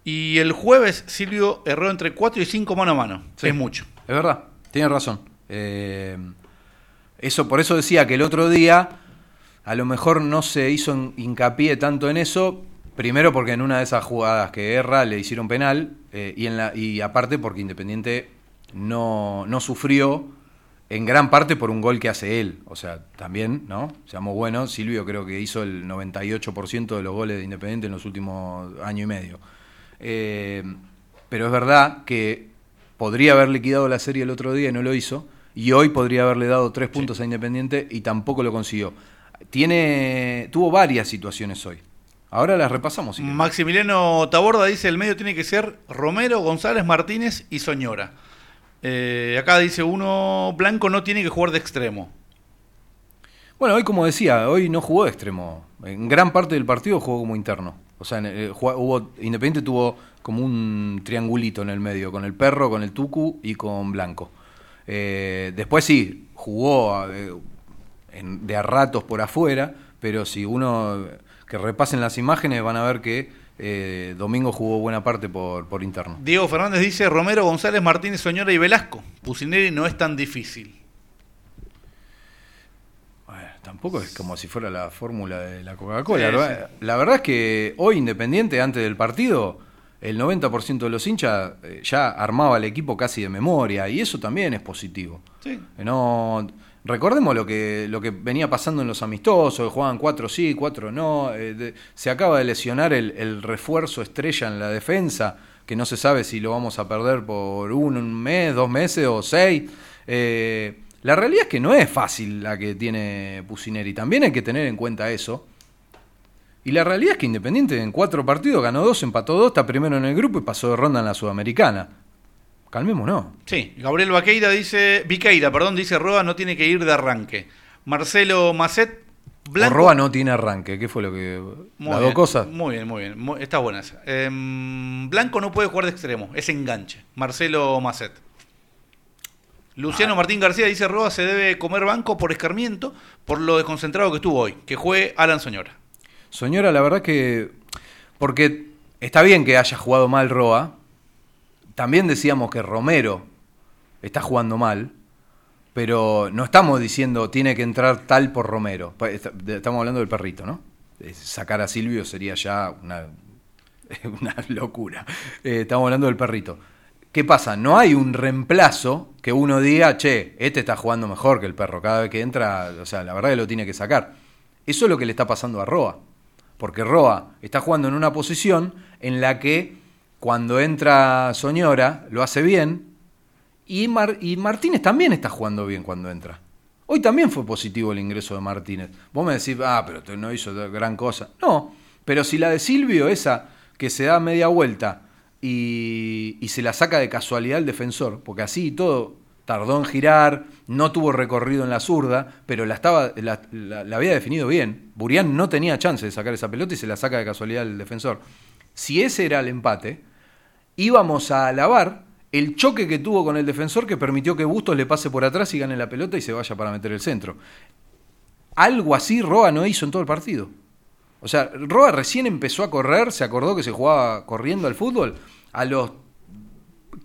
y el jueves, Silvio erró entre 4 y 5 mano a mano. Sí. Es mucho. Es verdad, tiene razón. Eh, eso, por eso decía que el otro día a lo mejor no se hizo hincapié tanto en eso. Primero porque en una de esas jugadas que erra le hicieron penal eh, y, en la, y aparte porque Independiente no, no sufrió en gran parte por un gol que hace él. O sea, también, ¿no? Seamos buenos, Silvio creo que hizo el 98% de los goles de Independiente en los últimos año y medio. Eh, pero es verdad que podría haber liquidado la serie el otro día y no lo hizo. Y hoy podría haberle dado tres puntos a Independiente y tampoco lo consiguió. Tiene, tuvo varias situaciones hoy. Ahora las repasamos. si. Maximiliano Taborda dice, el medio tiene que ser Romero, González, Martínez y Soñora. Eh, acá dice uno, Blanco no tiene que jugar de extremo. Bueno, hoy como decía, hoy no jugó de extremo. En gran parte del partido jugó como interno. O sea, jugó- hubo, Independiente tuvo como un triangulito en el medio, con el perro, con el tucu y con Blanco. Eh, después sí, jugó eh, de a ratos por afuera, pero si uno que repasen las imágenes van a ver que eh, Domingo jugó buena parte por, por interno. Diego Fernández dice, Romero, González, Martínez, Soñora y Velasco. Pusineri no es tan difícil. Bueno, tampoco es como si fuera la fórmula de la Coca-Cola. Sí, la, verdad- la verdad es que hoy Independiente, antes del partido, el 90% de los hinchas eh, ya armaba el equipo casi de memoria, y eso también es positivo. Sí. Que No, recordemos lo que, lo que venía pasando en los amistosos, que jugaban cuatro sí, cuatro no. eh, se acaba de lesionar el, el refuerzo estrella en la defensa, que no se sabe si lo vamos a perder por un, un mes, dos meses o seis. Eh, la realidad es que no es fácil la que tiene Pusineri. También hay que tener en cuenta eso. Y la realidad es que Independiente en cuatro partidos ganó dos, empató dos, está primero en el grupo y pasó de ronda en la Sudamericana. Calmémonos. Sí, Gabriel Vaqueira dice, Viqueira, perdón, dice Roa no tiene que ir de arranque. Marcelo Macet, Blanco. Roa no tiene arranque, ¿qué fue lo que.? Muy las bien, dos cosas. Muy bien, muy bien. Está buena esa. Em, Blanco no puede jugar de extremo, es enganche. Marcelo Macet. Luciano Martín García dice Roa se debe comer banco por escarmiento por lo desconcentrado que estuvo hoy, que juegue Alan Soñora. Soñora, la verdad que. Porque está bien que haya jugado mal Roa. También decíamos que Romero está jugando mal. Pero no estamos diciendo tiene que entrar tal por Romero. Estamos hablando del perrito, ¿no? Eh, Sacar a Silvio sería ya una, una locura. Eh, estamos hablando del perrito. ¿Qué pasa? No hay un reemplazo que uno diga, che, este está jugando mejor que el perro. Cada vez que entra, o sea, la verdad que lo tiene que sacar. Eso es lo que le está pasando a Roa. Porque Roa está jugando en una posición en la que cuando entra Soñora lo hace bien y, Mar- y Martínez también está jugando bien cuando entra. Hoy también fue positivo el ingreso de Martínez. Vos me decís, ah, pero no hizo gran cosa. No, pero si la de Silvio, esa que se da media vuelta y, y se la saca de casualidad el defensor, porque así y todo tardó en girar, no tuvo recorrido en la zurda, pero la, estaba, la- la había definido bien. Burián no tenía chance de sacar esa pelota y se la saca de casualidad el defensor. Si ese era el empate, íbamos a alabar el choque que tuvo con el defensor que permitió que Bustos le pase por atrás y gane la pelota y se vaya para meter el centro. Algo así Roa no hizo en todo el partido. O sea, Roa recién empezó a correr, se acordó que se jugaba corriendo al fútbol a los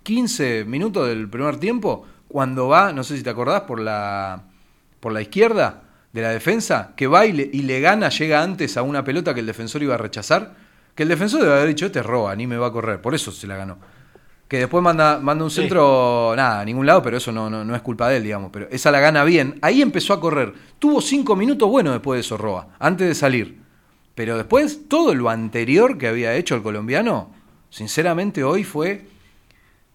15 minutos del primer tiempo, cuando va, no sé si te acordás, por la, por la izquierda de la defensa, que va y le, y le gana, llega antes a una pelota que el defensor iba a rechazar, que el defensor debe haber dicho, este es Roa, ni me va a correr, por eso se la ganó. Que después manda, manda un Sí. centro, nada, a ningún lado, pero eso no, no, no es culpa de él, digamos. Pero esa la gana bien. Ahí empezó a correr. Tuvo cinco minutos buenos después de eso, Roa, antes de salir. Pero después, todo lo anterior que había hecho el colombiano, sinceramente hoy fue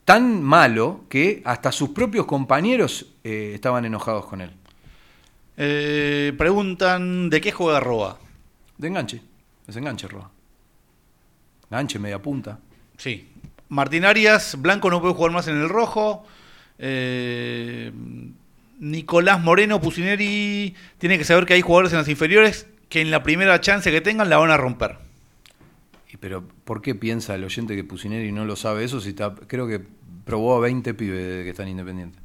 tan malo que hasta sus propios compañeros eh, estaban enojados con él. Eh, preguntan, ¿de qué juega Roa? De enganche, es enganche, Roa. Enganche, media punta. Sí. Martín Arias, Blanco no puede jugar más en el rojo. Eh, Nicolás Moreno, Pusineri, tiene que saber que hay jugadores en las inferiores que en la primera chance que tengan la van a romper. Y pero, ¿por qué piensa el oyente que Pusineri no lo sabe eso si está, creo que probó a 20 pibes que están independientes?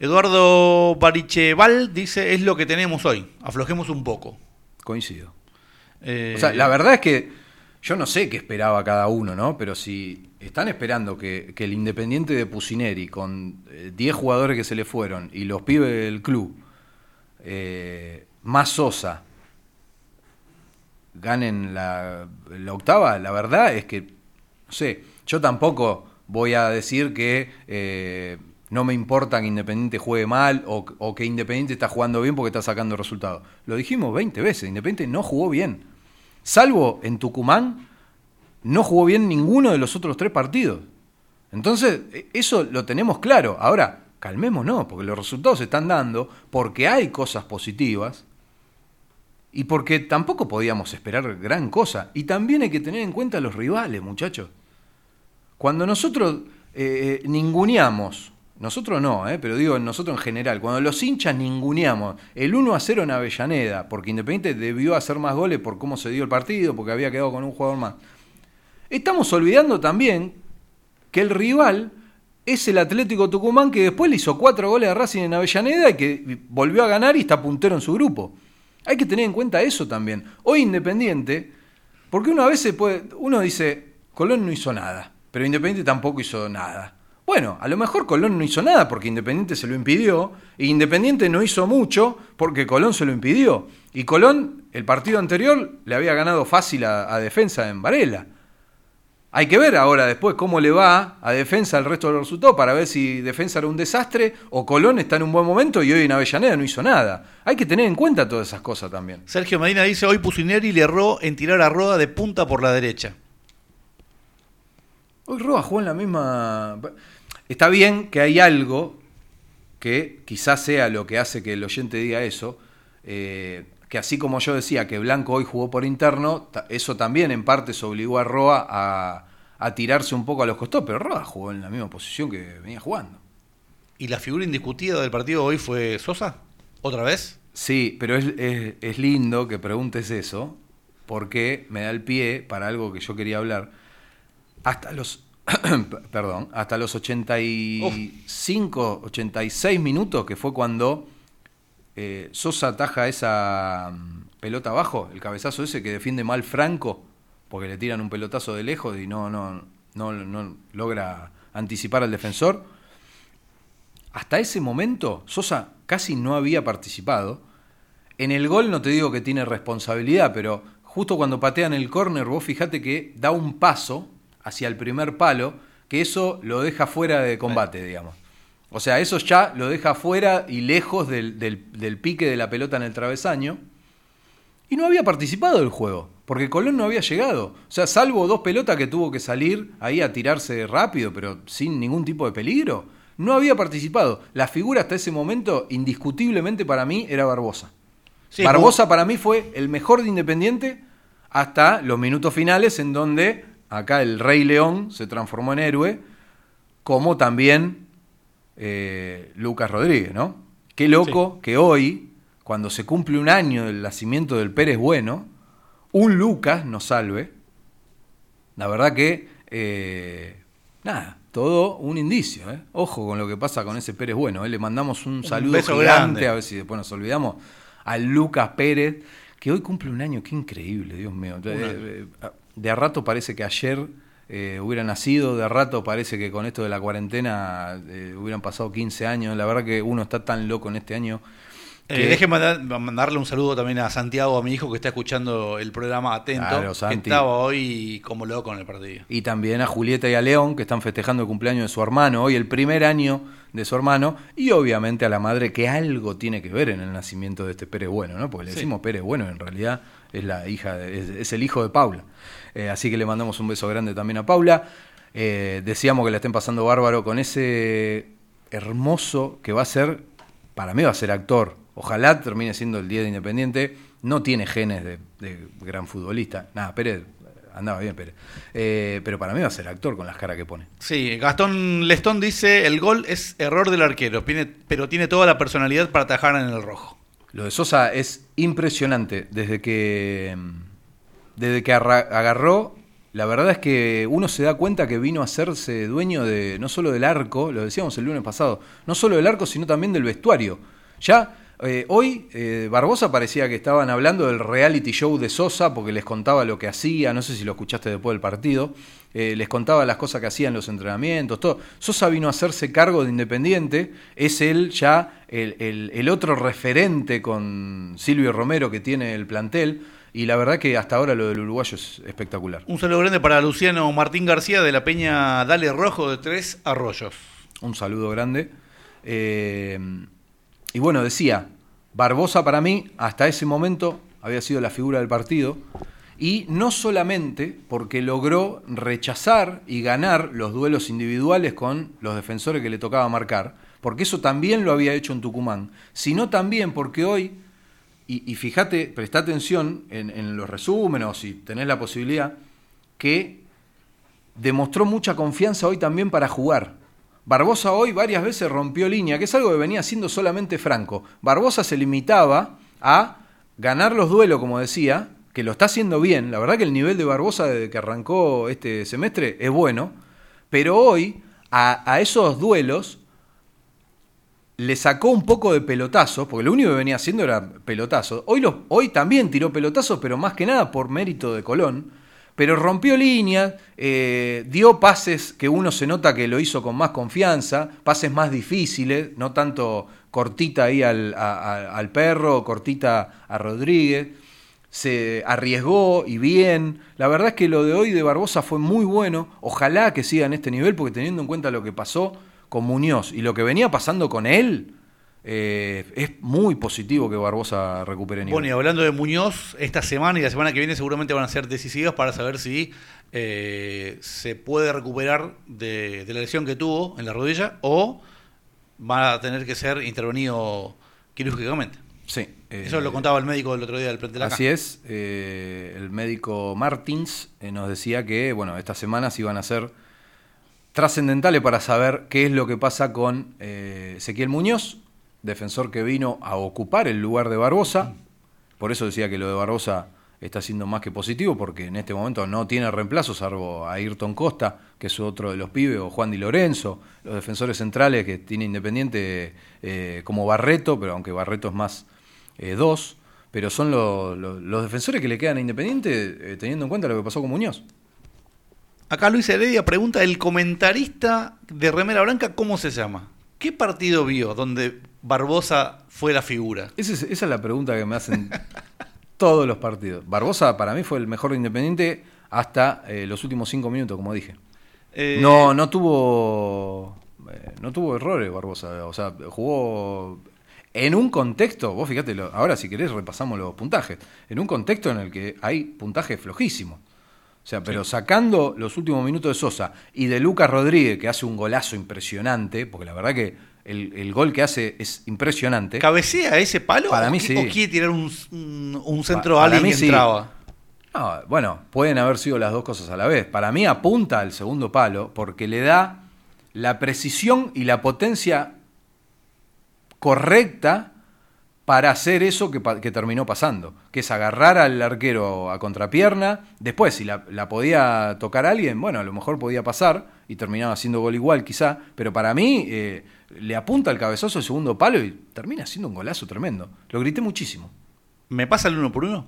Eduardo Baricheval dice, es lo que tenemos hoy, aflojemos un poco. Coincido. Eh, O sea, la verdad es que yo no sé qué esperaba cada uno, ¿no? Pero si están esperando que, el Independiente de Pusineri, con eh, 10 jugadores que se le fueron y los pibes del club, eh, más Sosa, ganen la, la octava, la verdad es que, no sé, yo tampoco voy a decir que eh, no me importa que Independiente juegue mal o, o que Independiente está jugando bien porque está sacando resultados. Lo dijimos 20 veces, Independiente no jugó bien. Salvo en Tucumán, no jugó bien ninguno de los otros tres partidos. Entonces, e- eso lo tenemos claro. Ahora, calmémonos, porque los resultados se están dando, porque hay cosas positivas y porque tampoco podíamos esperar gran cosa. Y también hay que tener en cuenta a los rivales, muchachos. Cuando nosotros eh, ninguneamos, nosotros no, eh, pero digo nosotros en general, cuando los hinchas ninguneamos el 1 a 0 en Avellaneda, porque Independiente debió hacer más goles por cómo se dio el partido, porque había quedado con un jugador más, estamos olvidando también que el rival es el Atlético Tucumán que después le hizo cuatro goles a Racing en Avellaneda y que volvió a ganar y está puntero en su grupo. Hay que tener en cuenta eso también. Hoy Independiente, porque uno a veces puede, uno dice, Colón no hizo nada, pero Independiente tampoco hizo nada. Bueno, a lo mejor Colón no hizo nada porque Independiente se lo impidió, e Independiente no hizo mucho porque Colón se lo impidió. Y Colón, el partido anterior, le había ganado fácil a, a defensa en Varela. Hay que ver ahora después cómo le va a defensa el resto de los resultados para ver si defensa era un desastre o Colón está en un buen momento y hoy en Avellaneda no hizo nada. Hay que tener en cuenta todas esas cosas también. Sergio Medina dice, hoy Pusineri le erró en tirar a Roda de punta por la derecha. Hoy Roa jugó en la misma... Está bien que hay algo que quizás sea lo que hace que el oyente diga eso, eh, que así como yo decía que Blanco hoy jugó por interno, eso también en parte se obligó a Roa a, a tirarse un poco a los costados, pero Roa jugó en la misma posición que venía jugando. ¿Y la figura indiscutida del partido hoy fue Sosa? ¿Otra vez? Sí, pero es, es- es lindo que preguntes eso, porque me da el pie para algo que yo quería hablar. Hasta los, perdón, hasta los 85, 86 minutos, que fue cuando eh, Sosa ataja esa mm, pelota abajo, el cabezazo ese que defiende mal Franco, porque le tiran un pelotazo de lejos y no, no, no, no logra anticipar al defensor. Hasta ese momento, Sosa casi no había participado. En el gol no te digo que tiene responsabilidad, pero justo cuando patean el córner, vos fijate que da un paso hacia el primer palo, que eso lo deja fuera de combate, digamos. O sea, eso ya lo deja fuera y lejos del, del- del pique de la pelota en el travesaño. Y no había participado del juego, porque Colón no había llegado. O sea, salvo dos pelotas que tuvo que salir ahí a tirarse rápido, pero sin ningún tipo de peligro, no había participado. La figura hasta ese momento, indiscutiblemente para mí, era Barbosa. Sí, Barbosa para mí fue el mejor de Independiente hasta los minutos finales en donde acá el Rey León se transformó en héroe, como también eh, Lucas Rodríguez, ¿no? Qué loco que hoy, cuando se cumple un año del nacimiento del Pérez Bueno, un Lucas nos salve. La verdad que, eh, nada, todo un indicio. ¿eh? Ojo con lo que pasa con ese Pérez Bueno. ¿eh? Le mandamos un saludo beso gigante, grande. a ver si después nos olvidamos, al Lucas Pérez, que hoy cumple un año. Qué increíble, Dios mío. De a rato parece que ayer eh, hubiera nacido, de a rato parece que con esto de la cuarentena eh, hubieran pasado 15 años. La verdad que uno está tan loco en este año. Eh, mandar- mandarle un saludo también a Santiago, a mi hijo que está escuchando el programa atento, Claro, que estaba hoy como loco en el partido. Y también a Julieta y a León, que están festejando el cumpleaños de su hermano, hoy el primer año de su hermano, y obviamente a la madre, que algo tiene que ver en el nacimiento de este Pérez Bueno, ¿no? Porque le Sí. decimos Pérez Bueno, en realidad es la hija, de- es, es el hijo de Paula. Eh, así que le mandamos un beso grande también a Paula. Eh, decíamos que la estén pasando bárbaro con ese hermoso que va a ser, para mí va a ser actor. Ojalá termine siendo el día de Independiente. No tiene genes de, de gran futbolista. Nada, Pérez andaba bien, Pérez. Eh, pero para mí va a ser actor con las caras que pone. Sí, Gastón Lestón dice, el gol es error del arquero, pero tiene toda la personalidad para atajar en el rojo. Lo de Sosa es impresionante. Desde que, desde que agarró la verdad es que uno se da cuenta que vino a hacerse dueño de no solo del arco, lo decíamos el lunes pasado, no solo del arco, sino también del vestuario. Ya eh, hoy eh, Barbosa parecía que estaban hablando del reality show de Sosa porque les contaba lo que hacía, no sé si lo escuchaste después del partido, eh, les contaba las cosas que hacían los entrenamientos, todo. Sosa vino a hacerse cargo de Independiente, es él ya el, el- el otro referente con Silvio Romero que tiene el plantel. Y la verdad que hasta ahora lo del uruguayo es espectacular. Un saludo grande para Luciano Martín García de la Peña Dale Rojo de Tres Arroyos. Un saludo grande. Eh, y bueno, decía, Barbosa para mí, hasta ese momento, había sido la figura del partido. Y no solamente porque logró rechazar y ganar los duelos individuales con los defensores que le tocaba marcar, porque eso también lo había hecho en Tucumán, sino también porque hoy, y, fíjate, presta atención en, en los resúmenes, si tenés la posibilidad, que demostró mucha confianza hoy también para jugar. Barbosa hoy varias veces rompió línea, que es algo que venía haciendo solamente Franco. Barbosa se limitaba a ganar los duelos, como decía, que lo está haciendo bien. La verdad que el nivel de Barbosa desde que arrancó este semestre es bueno, pero hoy a, esos duelos le sacó un poco de pelotazos, porque lo único que venía haciendo era pelotazos. Hoy, hoy también tiró pelotazos, pero más que nada por mérito de Colón. Pero rompió líneas, eh, dio pases que uno se nota que lo hizo con más confianza, pases más difíciles, no tanto cortita ahí al, al perro, cortita a Rodríguez. Se arriesgó y bien. La verdad es que lo de hoy de Barbosa fue muy bueno. Ojalá que siga en este nivel, porque teniendo en cuenta lo que pasó con Muñoz y lo que venía pasando con él, eh, es muy positivo que Barbosa recupere nivel. Bueno, y hablando de Muñoz, esta semana y la semana que viene seguramente van a ser decisivas para saber si eh, se puede recuperar de, de la lesión que tuvo en la rodilla o va a tener que ser intervenido quirúrgicamente. Sí, Eso eh, lo contaba el médico del otro día del plantel acá. Así es, el médico Martins nos decía que bueno, estas semanas iban a ser trascendentales para saber qué es lo que pasa con Ezequiel Muñoz, defensor que vino a ocupar el lugar de Barbosa. Por eso decía que lo de Barbosa está siendo más que positivo, porque en este momento no tiene reemplazo, salvo a Ayrton Costa, que es otro de los pibes, o Juan Di Lorenzo, los defensores centrales que tiene Independiente eh, como Barreto, pero aunque Barreto es más eh, dos, pero son lo- lo- los defensores que le quedan a Independiente, eh, teniendo en cuenta lo que pasó con Muñoz. Acá Luis Heredia pregunta, el comentarista de Remera Blanca, ¿cómo se llama? ¿Qué partido vio donde Barbosa fue la figura? Esa es, esa es la pregunta que me hacen todos los partidos. Barbosa para mí fue el mejor de Independiente hasta eh, los últimos cinco minutos, como dije. Eh, No, no tuvo, eh, no tuvo errores Barbosa. O sea, jugó en un contexto, vos fíjate, ahora si querés repasamos los puntajes, en un contexto en el que hay puntaje flojísimo. O sea, pero sacando los últimos minutos de Sosa y de Lucas Rodríguez, que hace un golazo impresionante, porque la verdad que el, el gol que hace es impresionante. ¿Cabecea ese palo? Para mí sí. ¿O quiere tirar un, un- un centro Pa- a alguien que sí. entraba? No, bueno, pueden haber sido las dos cosas a la vez. Para mí apunta al segundo palo porque le da la precisión y la potencia correcta para hacer eso que, que terminó pasando, que es agarrar al arquero a contrapierna, después si la, la podía tocar alguien, bueno, a lo mejor podía pasar y terminaba haciendo gol igual quizá, pero para mí eh, le apunta el cabezazo al segundo palo y termina haciendo un golazo tremendo. Lo grité muchísimo. ¿Me pasa el uno por uno?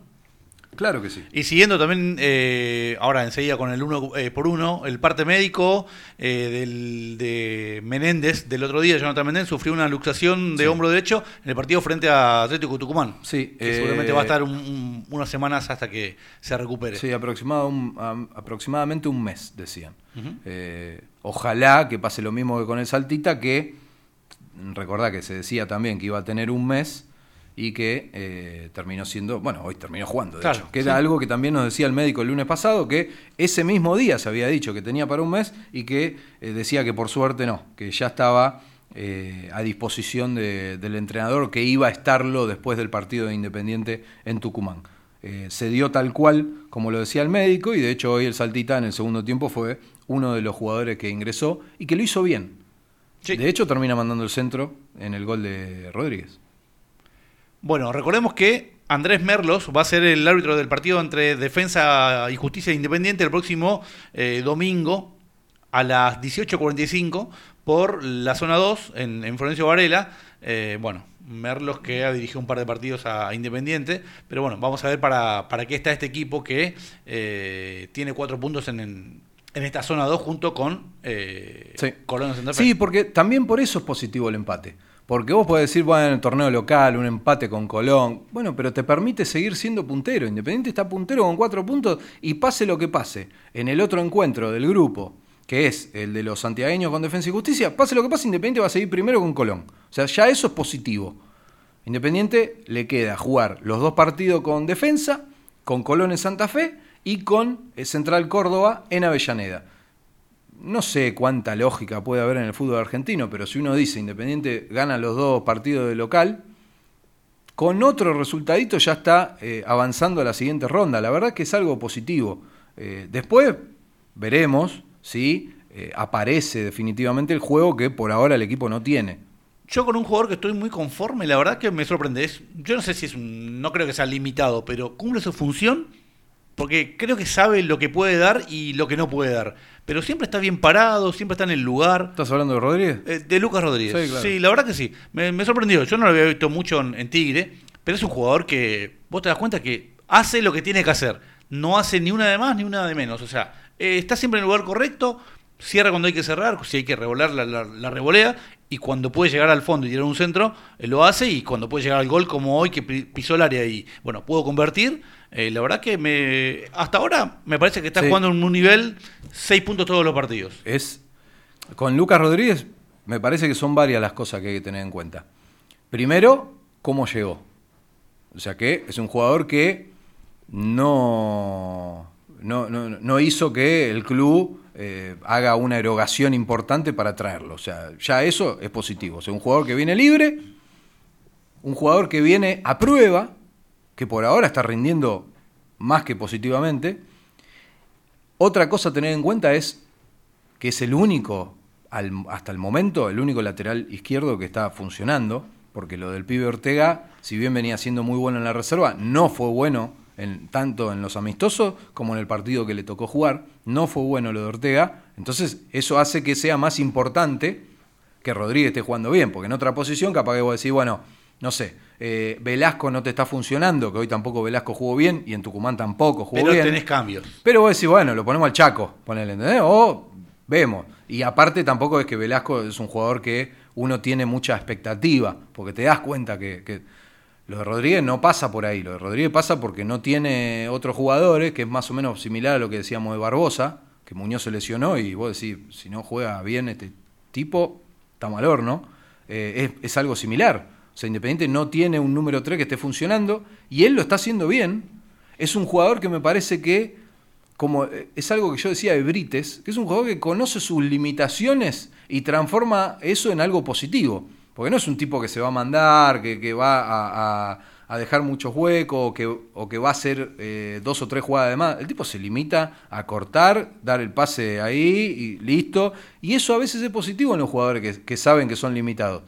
Claro que sí. Y siguiendo también, eh, ahora enseguida con el uno eh, por uno, el parte médico eh, del, de Menéndez del otro día, Jonathan Menéndez, sufrió una luxación de Sí. hombro derecho en el partido frente a Atlético Tucumán. Sí, Que seguramente va a estar un- un- unas semanas hasta que se recupere. Sí, aproximado un- aproximadamente un mes, decían. Ojalá que pase lo mismo que con el Saltita, que recordá que se decía también que iba a tener un mes y que eh, terminó siendo, bueno, hoy terminó jugando, de Claro, hecho, que era algo que también nos decía el médico el lunes pasado, que ese mismo día se había dicho que tenía para un mes y que eh, decía que por suerte no, que ya estaba eh, a disposición de- del entrenador, que iba a estarlo después del partido de Independiente en Tucumán. Se dio tal cual como lo decía el médico y de hecho hoy el Saltita en el segundo tiempo fue uno de los jugadores que ingresó y que lo hizo bien. Sí. De hecho termina mandando el centro en el gol de Rodríguez. Bueno, recordemos que Andrés Merlos va a ser el árbitro del partido entre Defensa y Justicia Independiente el próximo eh, domingo a las 18.45 por la zona 2 en, en Florencio Varela. Eh, bueno, Merlos que ha dirigido un par de partidos a Independiente, pero bueno, vamos a ver para, para qué está este equipo que eh, tiene cuatro puntos en, en, en esta zona 2 junto con eh, Sí. Colón Santa Fe. Sí, porque también por eso es positivo el empate. Porque vos podés decir, bueno, en el torneo local, un empate con Colón. Bueno, pero te permite seguir siendo puntero. Independiente está puntero con cuatro puntos y pase lo que pase. En el otro encuentro del grupo, que es el de los santiagueños con Defensa y Justicia, pase lo que pase, Independiente va a seguir primero con Colón. O sea, ya eso es positivo. Independiente le queda jugar los dos partidos con Defensa, con Colón en Santa Fe y con eh, Central Córdoba en Avellaneda. No sé cuánta lógica puede haber en el fútbol argentino, pero si uno dice Independiente gana los dos partidos de local, con otro resultadito ya está eh, avanzando a la siguiente ronda. La verdad que es algo positivo. Eh, después veremos si aparece definitivamente el juego que por ahora el equipo no tiene. Yo con un jugador que estoy muy conforme, la verdad que me sorprende. Es, yo no sé si es no creo que sea limitado, pero cumple su función porque creo que sabe lo que puede dar y lo que no puede dar. Pero siempre está bien parado, siempre está en el lugar. ¿Estás hablando de Rodríguez? Eh, de Lucas Rodríguez. Sí, claro. Sí, la verdad que sí. Me, me sorprendió. Yo no lo había visto mucho en, en Tigre, pero es un jugador que vos te das cuenta que hace lo que tiene que hacer. No hace ni una de más ni una de menos. O sea, eh, está siempre en el lugar correcto, cierra cuando hay que cerrar, si hay que revolear, la, la- la revolea, y cuando puede llegar al fondo y tirar un centro, eh, lo hace, y cuando puede llegar al gol, como hoy que pi- pisó el área y, bueno, pudo convertir, eh, la verdad que me hasta ahora me parece que está Sí. jugando en un nivel 6 puntos todos los partidos. es con Lucas Rodríguez me parece que son varias las cosas que hay que tener en cuenta. Primero, cómo llegó. O sea que es un jugador que no, no, no, no hizo que el club eh, haga una erogación importante para traerlo. O sea, ya eso es positivo. O sea, un jugador que viene libre, un jugador que viene a prueba, que por ahora está rindiendo más que positivamente. Otra cosa a tener en cuenta es que es el único, al- hasta el momento, el único lateral izquierdo que está funcionando, porque lo del pibe Ortega, si bien venía siendo muy bueno en la reserva, no fue bueno en, tanto en los amistosos como en el partido que le tocó jugar, no fue bueno lo de Ortega, entonces eso hace que sea más importante que Rodríguez esté jugando bien, porque en otra posición capaz que vos decís, bueno, no sé, eh, Velasco no te está funcionando, que hoy tampoco Velasco jugó bien y en Tucumán tampoco jugó Pero bien. tenés cambios. Pero vos decís, bueno, lo ponemos al Chaco, ponele, ¿entendés? O vemos. Y aparte tampoco es que Velasco es un jugador que uno tiene mucha expectativa, porque te das cuenta que, que lo de Rodríguez no pasa por ahí. Lo de Rodríguez pasa porque no tiene otros jugadores, que es más o menos similar a lo que decíamos de Barbosa, que Muñoz se lesionó y vos decís, si no juega bien este tipo, está mal horno. Eh, es, es algo similar. O sea, Independiente no tiene un número 3 que esté funcionando y él lo está haciendo bien. Es un jugador que me parece que, como eh, es algo que yo decía de Brites, que es un jugador que conoce sus limitaciones y transforma eso en algo positivo. Porque no es un tipo que se va a mandar, que, que va a, a- dejar muchos huecos o que, o que va a hacer eh, dos o tres jugadas de más. El tipo se limita a cortar, dar el pase ahí y listo. Y eso a veces es positivo en los jugadores que, que saben que son limitados.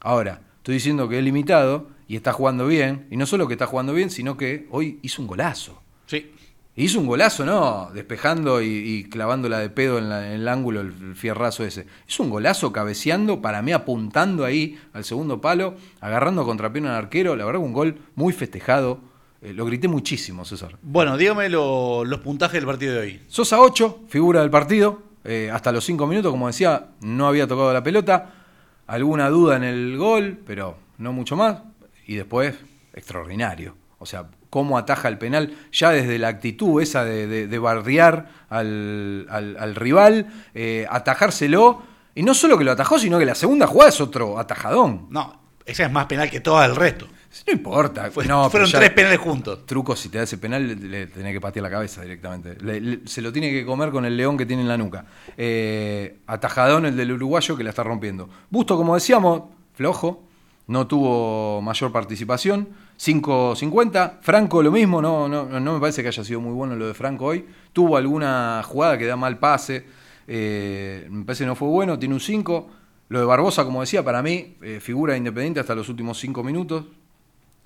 Ahora, estoy diciendo que es limitado y está jugando bien. Y no solo que está jugando bien, sino que hoy hizo un golazo. Sí. Hizo un golazo, ¿no? Despejando y, y clavándola de pedo en, la- en el ángulo, el, fierrazo ese. Hizo un golazo cabeceando, para mí apuntando ahí al segundo palo, agarrando contrapierna al arquero. La verdad, un gol muy festejado. Eh, lo grité muchísimo, César. Bueno, dígame lo- los puntajes del partido de hoy. Sosa 8, figura del partido. eh, hasta los 5 minutos, como decía, no había tocado la pelota. Alguna duda en el gol, pero no mucho más. Y después, extraordinario. O sea, cómo ataja el penal, ya desde la actitud esa de, de- al, al- al rival, eh, atajárselo. Y no solo que lo atajó, sino que la segunda jugada es otro atajadón. No, esa es más penal que todas el resto. No importa. Fue- no, fueron ya- tres penales juntos. truco, si te da ese penal, le, le tenés que patear la cabeza directamente. Le- le- se lo tiene que comer con el león que tiene en la nuca. Eh, atajadón el del uruguayo que la está rompiendo. Busto, como decíamos, flojo, no tuvo mayor participación. 5.50. Franco lo mismo, no, no, no me parece que haya sido muy bueno lo de Franco hoy. Tuvo alguna jugada que da mal pase. eh, me parece que no fue bueno, tiene un 5. Lo de Barbosa, como decía, para mí, eh, figura independiente hasta los últimos 5 minutos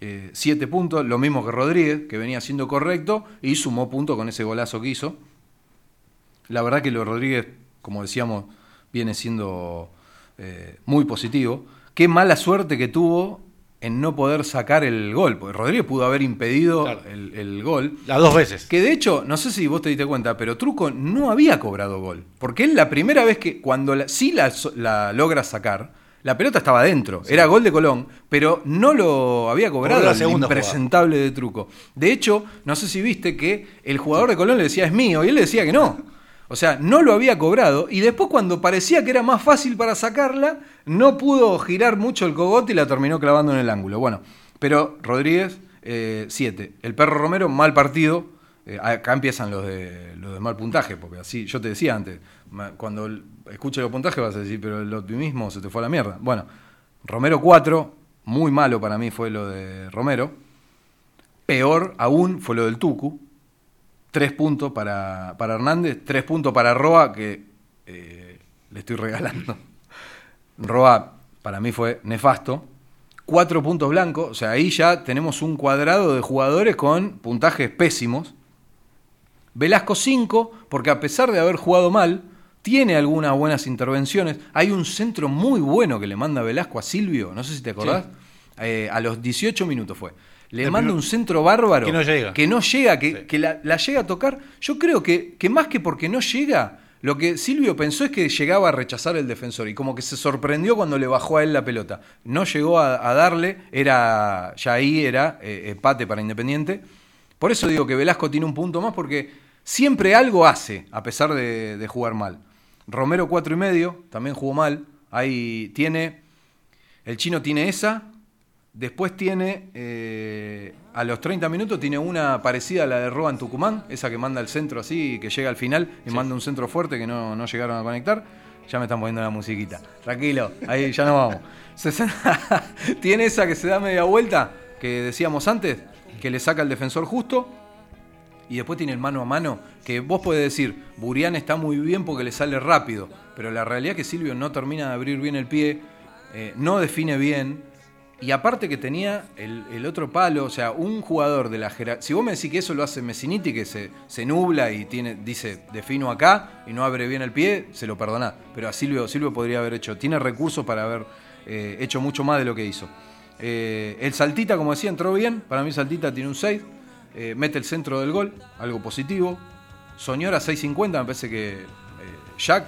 7 puntos, lo mismo que Rodríguez, que venía siendo correcto, y sumó puntos con ese golazo que hizo. La verdad que lo de Rodríguez, como decíamos, viene siendo eh, muy positivo. Qué mala suerte que tuvo en no poder sacar el gol, porque Rodríguez pudo haber impedido Claro. el, el gol. Las dos veces. Que de hecho, no sé si vos te diste cuenta, pero Truco no había cobrado gol. Porque él la primera vez que, cuando la- sí la, la logra sacar, la pelota estaba adentro. Era gol de Colón, pero no lo había cobrado la el impresentable de Truco. De hecho, no sé si viste que el jugador de Colón le decía es mío y él le decía que no. O sea, no lo había cobrado y después cuando parecía que era más fácil para sacarla, no pudo girar mucho el cogote y la terminó clavando en el ángulo. Bueno, pero Rodríguez, 7. el perro Romero, mal partido. Eh, acá empiezan los de, los de mal puntaje, porque así, yo te decía antes, cuando escuches los puntajes vas a decir, pero el optimismo se te fue a la mierda. Bueno, Romero 4, muy malo para mí fue lo de Romero. Peor aún fue lo del Tucu. Tres puntos para, para Hernández, tres puntos para Roa, que eh, le estoy regalando. Roa para mí fue nefasto. Cuatro puntos blancos, o sea, ahí ya tenemos un cuadrado de jugadores con puntajes pésimos. Velasco 5, porque a pesar de haber jugado mal, tiene algunas buenas intervenciones. Hay un centro muy bueno que le manda Velasco a Silvio, no sé si te acordás. Eh, a los 18 minutos fue. Le El manda un centro bárbaro. Que no llega. Que no llega, que, Sí. que la, la llega a tocar. Yo creo que, que más que porque no llega, lo que Silvio pensó es que llegaba a rechazar el defensor y como que se sorprendió cuando le bajó a él la pelota. No llegó a, a darle, era ya ahí era eh, empate para Independiente. Por eso digo que Velasco tiene un punto más porque siempre algo hace a pesar de, de jugar mal. Romero cuatro y medio, también jugó mal. Ahí tiene, el chino tiene esa, Después tiene, eh, a los 30 minutos, tiene una parecida a la de Roa en Tucumán, esa que manda el centro así, que llega al final y manda un centro fuerte que no, no llegaron a conectar. Ya me están poniendo la musiquita. Tranquilo, ahí ya nos vamos. Tiene esa que se da media vuelta, que decíamos antes, que le saca el defensor justo. Y después tiene el mano a mano, que vos podés decir, Burián está muy bien porque le sale rápido, pero la realidad es que Silvio no termina de abrir bien el pie, eh, no define bien, y aparte que tenía el, otro palo, o sea, un jugador de la jerarquía. Si vos me decís que eso lo hace Messiniti, que se, se nubla y tiene, dice, defino acá y no abre bien el pie, se lo perdonás. Pero a Silvio, Silvio podría haber hecho, tiene recursos para haber eh, hecho mucho más de lo que hizo. Eh, el Saltita, como decía, entró bien. Para mí, Saltita tiene un 6. Eh, mete el centro del gol, algo positivo. Soñora 6.50, me parece que eh, Jack,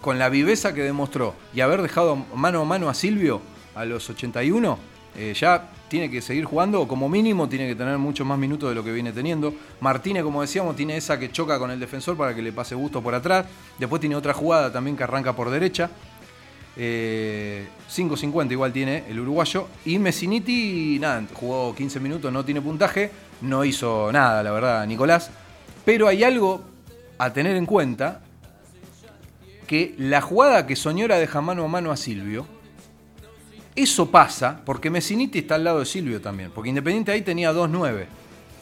con la viveza que demostró y haber dejado mano a mano a Silvio a los 81, eh, ya tiene que seguir jugando o como mínimo tiene que tener muchos más minutos de lo que viene teniendo. Martínez, como decíamos, tiene esa que choca con el defensor para que le pase gusto por atrás. Después tiene otra jugada también que arranca por derecha. Eh, 5.50 igual tiene el uruguayo. Y Messiniti, nada, jugó 15 minutos, no tiene puntaje. No hizo nada, la verdad, Nicolás. Pero hay algo a tener en cuenta. Que la jugada que Soñora deja mano a mano a Silvio. Eso pasa porque Messiniti está al lado de Silvio también. Porque Independiente ahí tenía 2-9.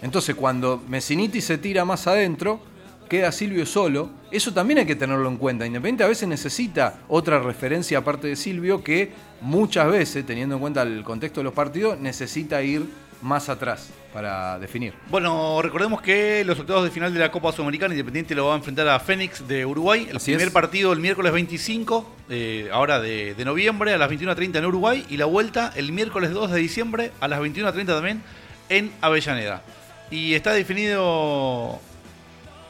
Entonces cuando Messiniti se tira más adentro, queda Silvio solo. Eso también hay que tenerlo en cuenta. Independiente a veces necesita otra referencia aparte de Silvio que muchas veces, teniendo en cuenta el contexto de los partidos, necesita ir más atrás para definir. Bueno, recordemos que los octavos de final de la Copa Sudamericana Independiente lo va a enfrentar a Fénix de Uruguay. El Así primer es. partido el miércoles 25, eh, ahora de, de noviembre, a las 21.30 en Uruguay. Y la vuelta el miércoles 2 de diciembre, a las 21.30 también, en Avellaneda. Y está definido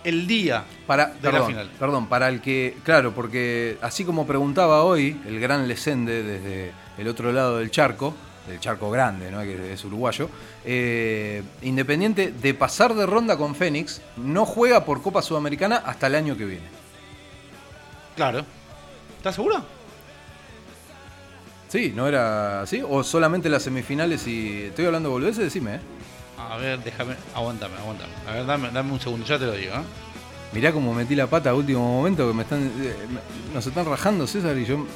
el día Para, de perdón, la final. perdón, para el que, claro, porque así como preguntaba hoy el gran Lesende desde el otro lado del charco, del charco grande, ¿no? que es uruguayo, eh, Independiente de pasar de ronda con Fénix, no juega por Copa Sudamericana hasta el año que viene. Claro. ¿Estás seguro? Sí, ¿no era así? ¿O solamente las semifinales y... Estoy hablando de boludeces? Decime, ¿eh? A ver, déjame. Aguántame, aguántame. A ver, dame, dame un segundo, ya te lo digo. ¿eh? Mirá cómo metí la pata a último momento, que me están... eh, nos están rajando, César, y yo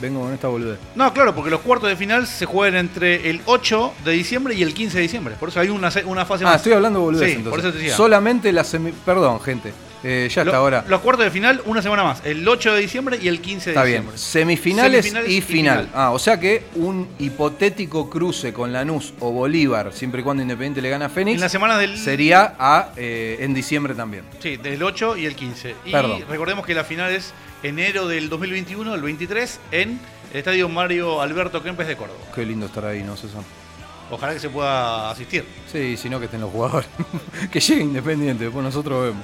vengo con esta boludez. No, claro, porque los cuartos de final se juegan entre el 8 de diciembre y el 15 de diciembre. Por eso hay una, una fase Ah, más. estoy hablando de boludez Sí, entonces. por eso te decía. Solamente las semi... Perdón, gente. Eh, ya hasta ahora. Los cuartos de final, una semana más. El 8 de diciembre y el 15 de Está bien. diciembre. Semifinales, Semifinales y, y final. Ah, o sea que un hipotético cruce con Lanús o Bolívar, siempre y cuando Independiente le gana a Fénix, En la semana del. sería a, eh, en diciembre también. Sí, del 8 y el 15. Y Perdón. recordemos que la final es enero del 2021, el 23, en el estadio Mario Alberto Kempes de Córdoba. Qué lindo estar ahí, ¿no, César? Ojalá que se pueda asistir. Sí, si no que estén los jugadores. que llegue Independiente, después nosotros vemos.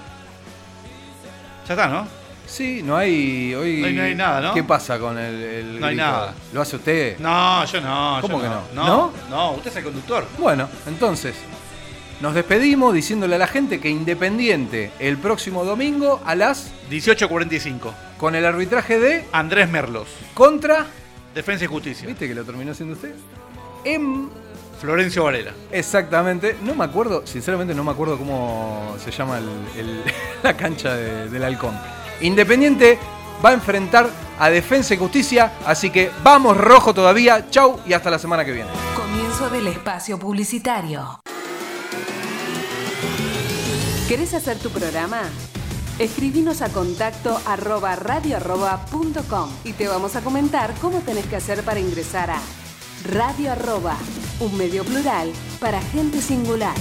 Ya está, ¿no? Sí, no hay hoy. No hay- no hay nada, ¿no? ¿Qué pasa con el, el No hay grito? nada. ¿Lo hace usted? No, yo no. ¿Cómo yo que no? no? No, no, usted es el conductor. Bueno, entonces, nos despedimos diciéndole a la gente que Independiente el próximo domingo a las 18.45. con el arbitraje de Andrés Merlos, contra. Defensa y Justicia. ¿Viste que lo terminó haciendo usted? En Florencio Varela. Exactamente, no me acuerdo, sinceramente no me acuerdo cómo se llama el- el- la cancha de- del halcón. Independiente va a enfrentar a Defensa y Justicia, así que vamos rojo todavía, chau y hasta la semana que viene. Comienzo del espacio publicitario. ¿Querés hacer tu programa? Escribinos a contacto arroba radio arroba punto com y te vamos a comentar cómo tenés que hacer para ingresar a Radio Arroba, un medio plural para gente singular.